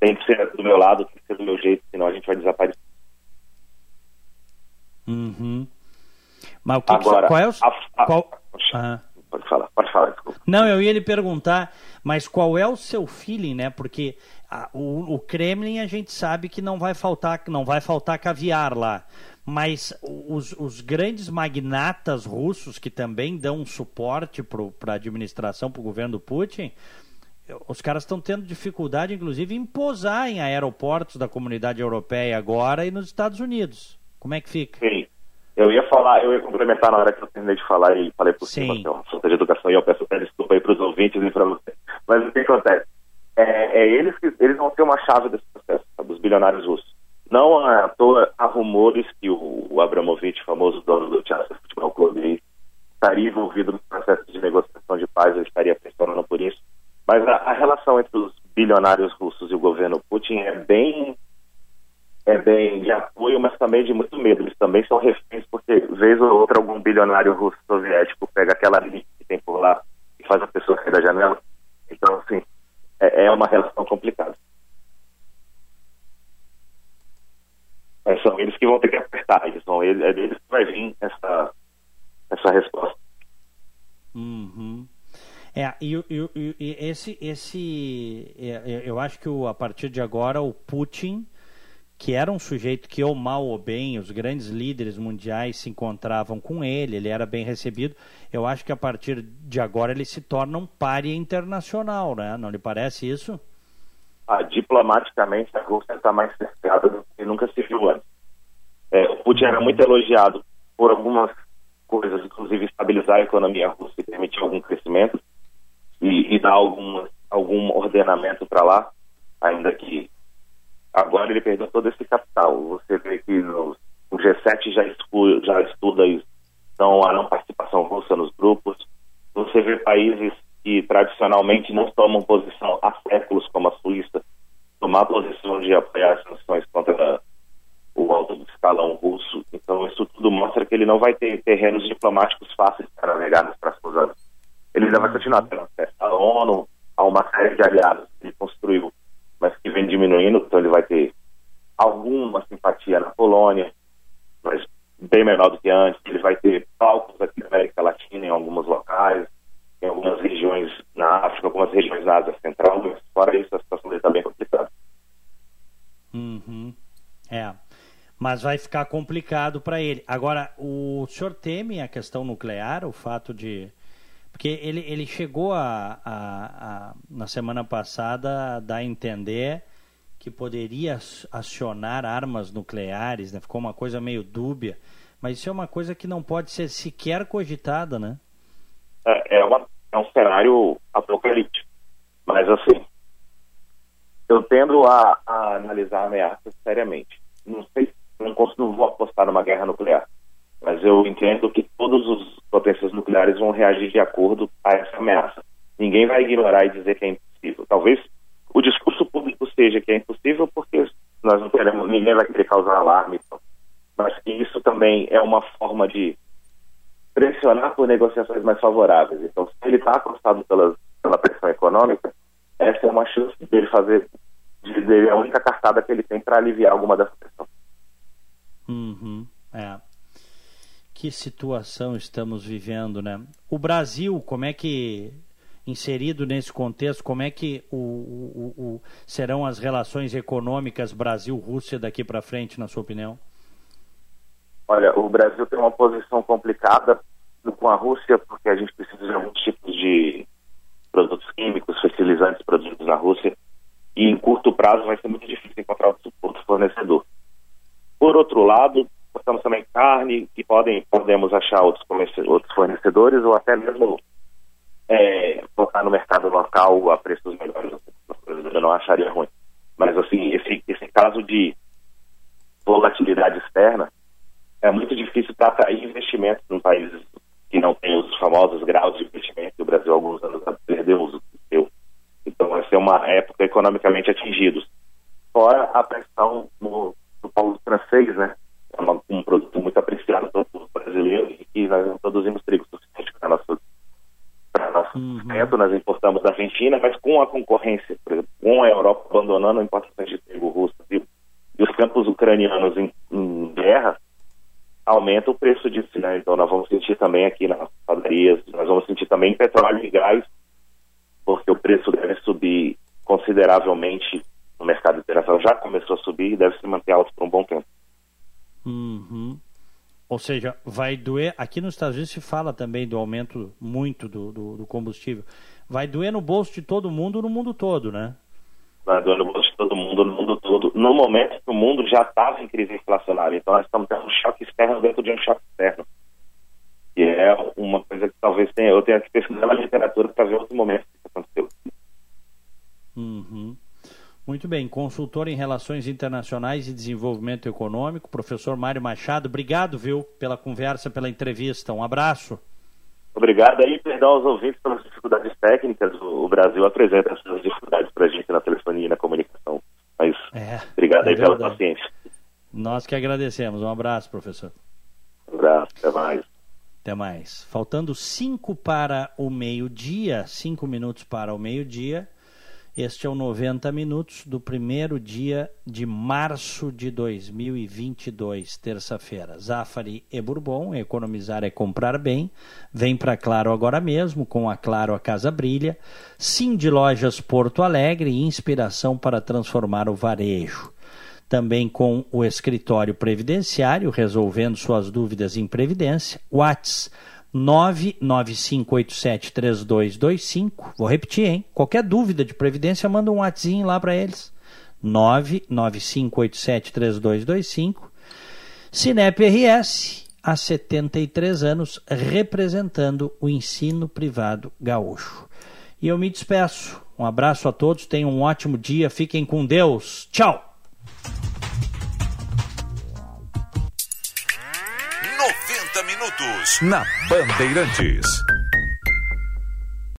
[SPEAKER 10] tem que ser do meu lado, tem que ser do meu jeito, senão a gente vai desaparecer.
[SPEAKER 3] Uhum. Mas o que,
[SPEAKER 10] Agora,
[SPEAKER 3] que qual é o
[SPEAKER 10] a- a-
[SPEAKER 3] qual... Ah.
[SPEAKER 10] Pode falar, pode falar, desculpa.
[SPEAKER 3] Não, eu ia lhe perguntar, mas qual é o seu feeling, né? Porque ah, o, o Kremlin a gente sabe que não vai faltar, não vai faltar caviar lá. Mas os, os grandes magnatas russos que também dão suporte para a administração, para o governo do Putin, os caras estão tendo dificuldade, inclusive, em posar em aeroportos da comunidade europeia agora e nos Estados Unidos. Como é que fica?
[SPEAKER 10] Sim. Eu ia falar, eu ia complementar na hora que eu terminei de falar e falei por cima que é falta de educação e eu peço desculpa aí para os ouvintes e para você. Mas o que acontece? É, é eles que eles vão ter uma chave desse processo, sabe, os bilionários russos. Não à toa há rumores que o, o Abramovich, famoso dono do Chelsea Futebol Clube, estaria envolvido no processo de negociação de paz, eu estaria pressionando por isso. Mas a, a relação entre os bilionários russos e o governo Putin é bem é bem de apoio, mas também de muito medo. Eles também são reféns, porque vez ou outra algum bilionário russo soviético pega aquela elite que tem por lá e faz a pessoa sair da janela. Então, assim, é, é uma relação complicada. Mas são eles que vão ter que apertar, eles eles, é deles que vai vir essa, essa resposta.
[SPEAKER 3] Uhum. É, e, e- e- esse, esse é, eu acho que o- a partir de agora o Putin, que era um sujeito que ou mal ou bem, os grandes líderes mundiais se encontravam com ele, ele era bem recebido. Eu acho que a partir de agora ele se torna um pária internacional, né? Não lhe parece isso?
[SPEAKER 10] Ah, diplomaticamente, a Rússia está mais cercada do que nunca se viu antes. É, o Putin era muito elogiado por algumas coisas, inclusive estabilizar a economia russa e permitir algum crescimento e, e dar algum, algum ordenamento para lá, ainda que agora ele perdeu todo esse capital. Você vê que nos- o G7 já, exclui, já estuda isso, então a não participação russa nos grupos. Você vê países que tradicionalmente não tomam posição há séculos, como a Suíça, tomar posição de apoiar as sanções contra o alto escalão russo. Então, isso tudo mostra que ele não vai ter terrenos diplomáticos fáceis para navegar nos próximos anos. Ele ainda vai continuar tendo acesso à ONU, a uma série de aliados que ele construiu, mas que vem diminuindo, então ele vai ter alguma simpatia na Polônia, mas bem menor do que antes. Ele vai ter palcos aqui na América Latina, em alguns locais, em algumas regiões na África, algumas regiões na Ásia Central, mas fora isso a situação dele está bem complicada.
[SPEAKER 3] Uhum. É. Mas vai ficar complicado para ele. Agora, o senhor teme a questão nuclear, o fato de. Porque ele, ele chegou a, a- a- na semana passada a dar a entender que poderia ac- acionar armas nucleares, né? ficou uma coisa meio dúbia. Mas isso é uma coisa que não pode ser sequer cogitada, né?
[SPEAKER 10] é, é, uma- é um cenário apocalíptico. Mas, assim, eu tendo a, a analisar ameaças seriamente. Não sei, não, cons- não vou apostar numa guerra nuclear, mas eu entendo que todos os potências nucleares vão reagir de acordo a essa ameaça. ninguém vai ignorar e dizer que é impossível. Talvez o discurso público seja que é impossível porque nós não queremos, ninguém vai querer causar alarme. Então. Mas isso também é uma forma de pressionar por negociações mais favoráveis. Então, se ele está acostado pela, pressão econômica, essa é uma chance dele fazer, de, dele, a única cartada que ele tem para aliviar alguma dessa pressão.
[SPEAKER 3] Uhum, é. Que situação estamos vivendo, né? O Brasil, como é que inserido nesse contexto, como é que o, o, o serão as relações econômicas Brasil-Rússia daqui para frente, na sua opinião?
[SPEAKER 10] Olha, o Brasil tem uma posição complicada com a Rússia, porque a gente precisa de alguns tipos de produtos químicos, fertilizantes produzidos na Rússia, e em curto prazo vai ser muito difícil encontrar outro fornecedor. Por outro lado, temos também carne, que podem, podemos achar outros, outros fornecedores, ou até mesmo é, colocar no mercado local a preços melhores, eu não acharia ruim. Mas, assim, esse, esse caso de volatilidade externa é muito difícil para atrair investimentos em países que não têm os famosos graus de investimento o Brasil, alguns anos, perdeu o seu. Então, vai ser uma época economicamente atingidos. Fora a pressão no, no polo francês, né? 100% nós importamos da Argentina, mas com a concorrência, exemplo, com a Europa abandonando a importação de trigo russo e, e, os campos ucranianos em, em, guerra, aumenta o preço disso, né? Então nós vamos sentir também aqui nas padarias, nós vamos sentir também petróleo e gás, porque o preço deve subir consideravelmente no mercado internacional, já começou a subir e deve se manter alto
[SPEAKER 3] ou seja, vai doer. Aqui nos Estados Unidos se fala também do aumento muito do, do, do combustível. Vai doer no bolso de todo mundo no mundo todo, né?
[SPEAKER 10] Vai doer no bolso de todo mundo no mundo todo. No momento que o mundo já estava em crise inflacionária. Então nós estamos tendo um choque externo dentro de um choque externo. E é uma coisa que talvez tenha, eu tenha que pesquisar na literatura para ver outro momento que isso aconteceu.
[SPEAKER 3] Uhum. Muito bem, consultor em Relações Internacionais e Desenvolvimento Econômico, professor Mário Machado, obrigado, viu, pela conversa, pela entrevista. Um abraço.
[SPEAKER 10] Obrigado aí, perdão aos ouvintes pelas dificuldades técnicas. O Brasil apresenta essas dificuldades para a gente na telefonia e na comunicação. Mas é, obrigado é aí verdade. pela paciência.
[SPEAKER 3] Nós que agradecemos. Um abraço, professor.
[SPEAKER 10] Um abraço, até mais.
[SPEAKER 3] Até mais. Faltando cinco para o meio-dia, cinco minutos para o meio-dia. Este é o 90 Minutos do primeiro dia de março de 2022, terça-feira. Zafari e Bourbon, economizar é comprar bem. Vem para Claro agora mesmo, com a Claro a Casa Brilha. Sim de Lojas Porto Alegre, inspiração para transformar o varejo. Também com o escritório previdenciário, resolvendo suas dúvidas em previdência. WhatsApp 995873225. Vou repetir, hein? Qualquer dúvida de previdência, manda um WhatsApp lá para eles. 995873225. Cinep RS, há 73 anos, representando o ensino privado gaúcho. E eu me despeço. Um abraço a todos, tenham um ótimo dia, fiquem com Deus. Tchau!
[SPEAKER 2] Na Bandeirantes.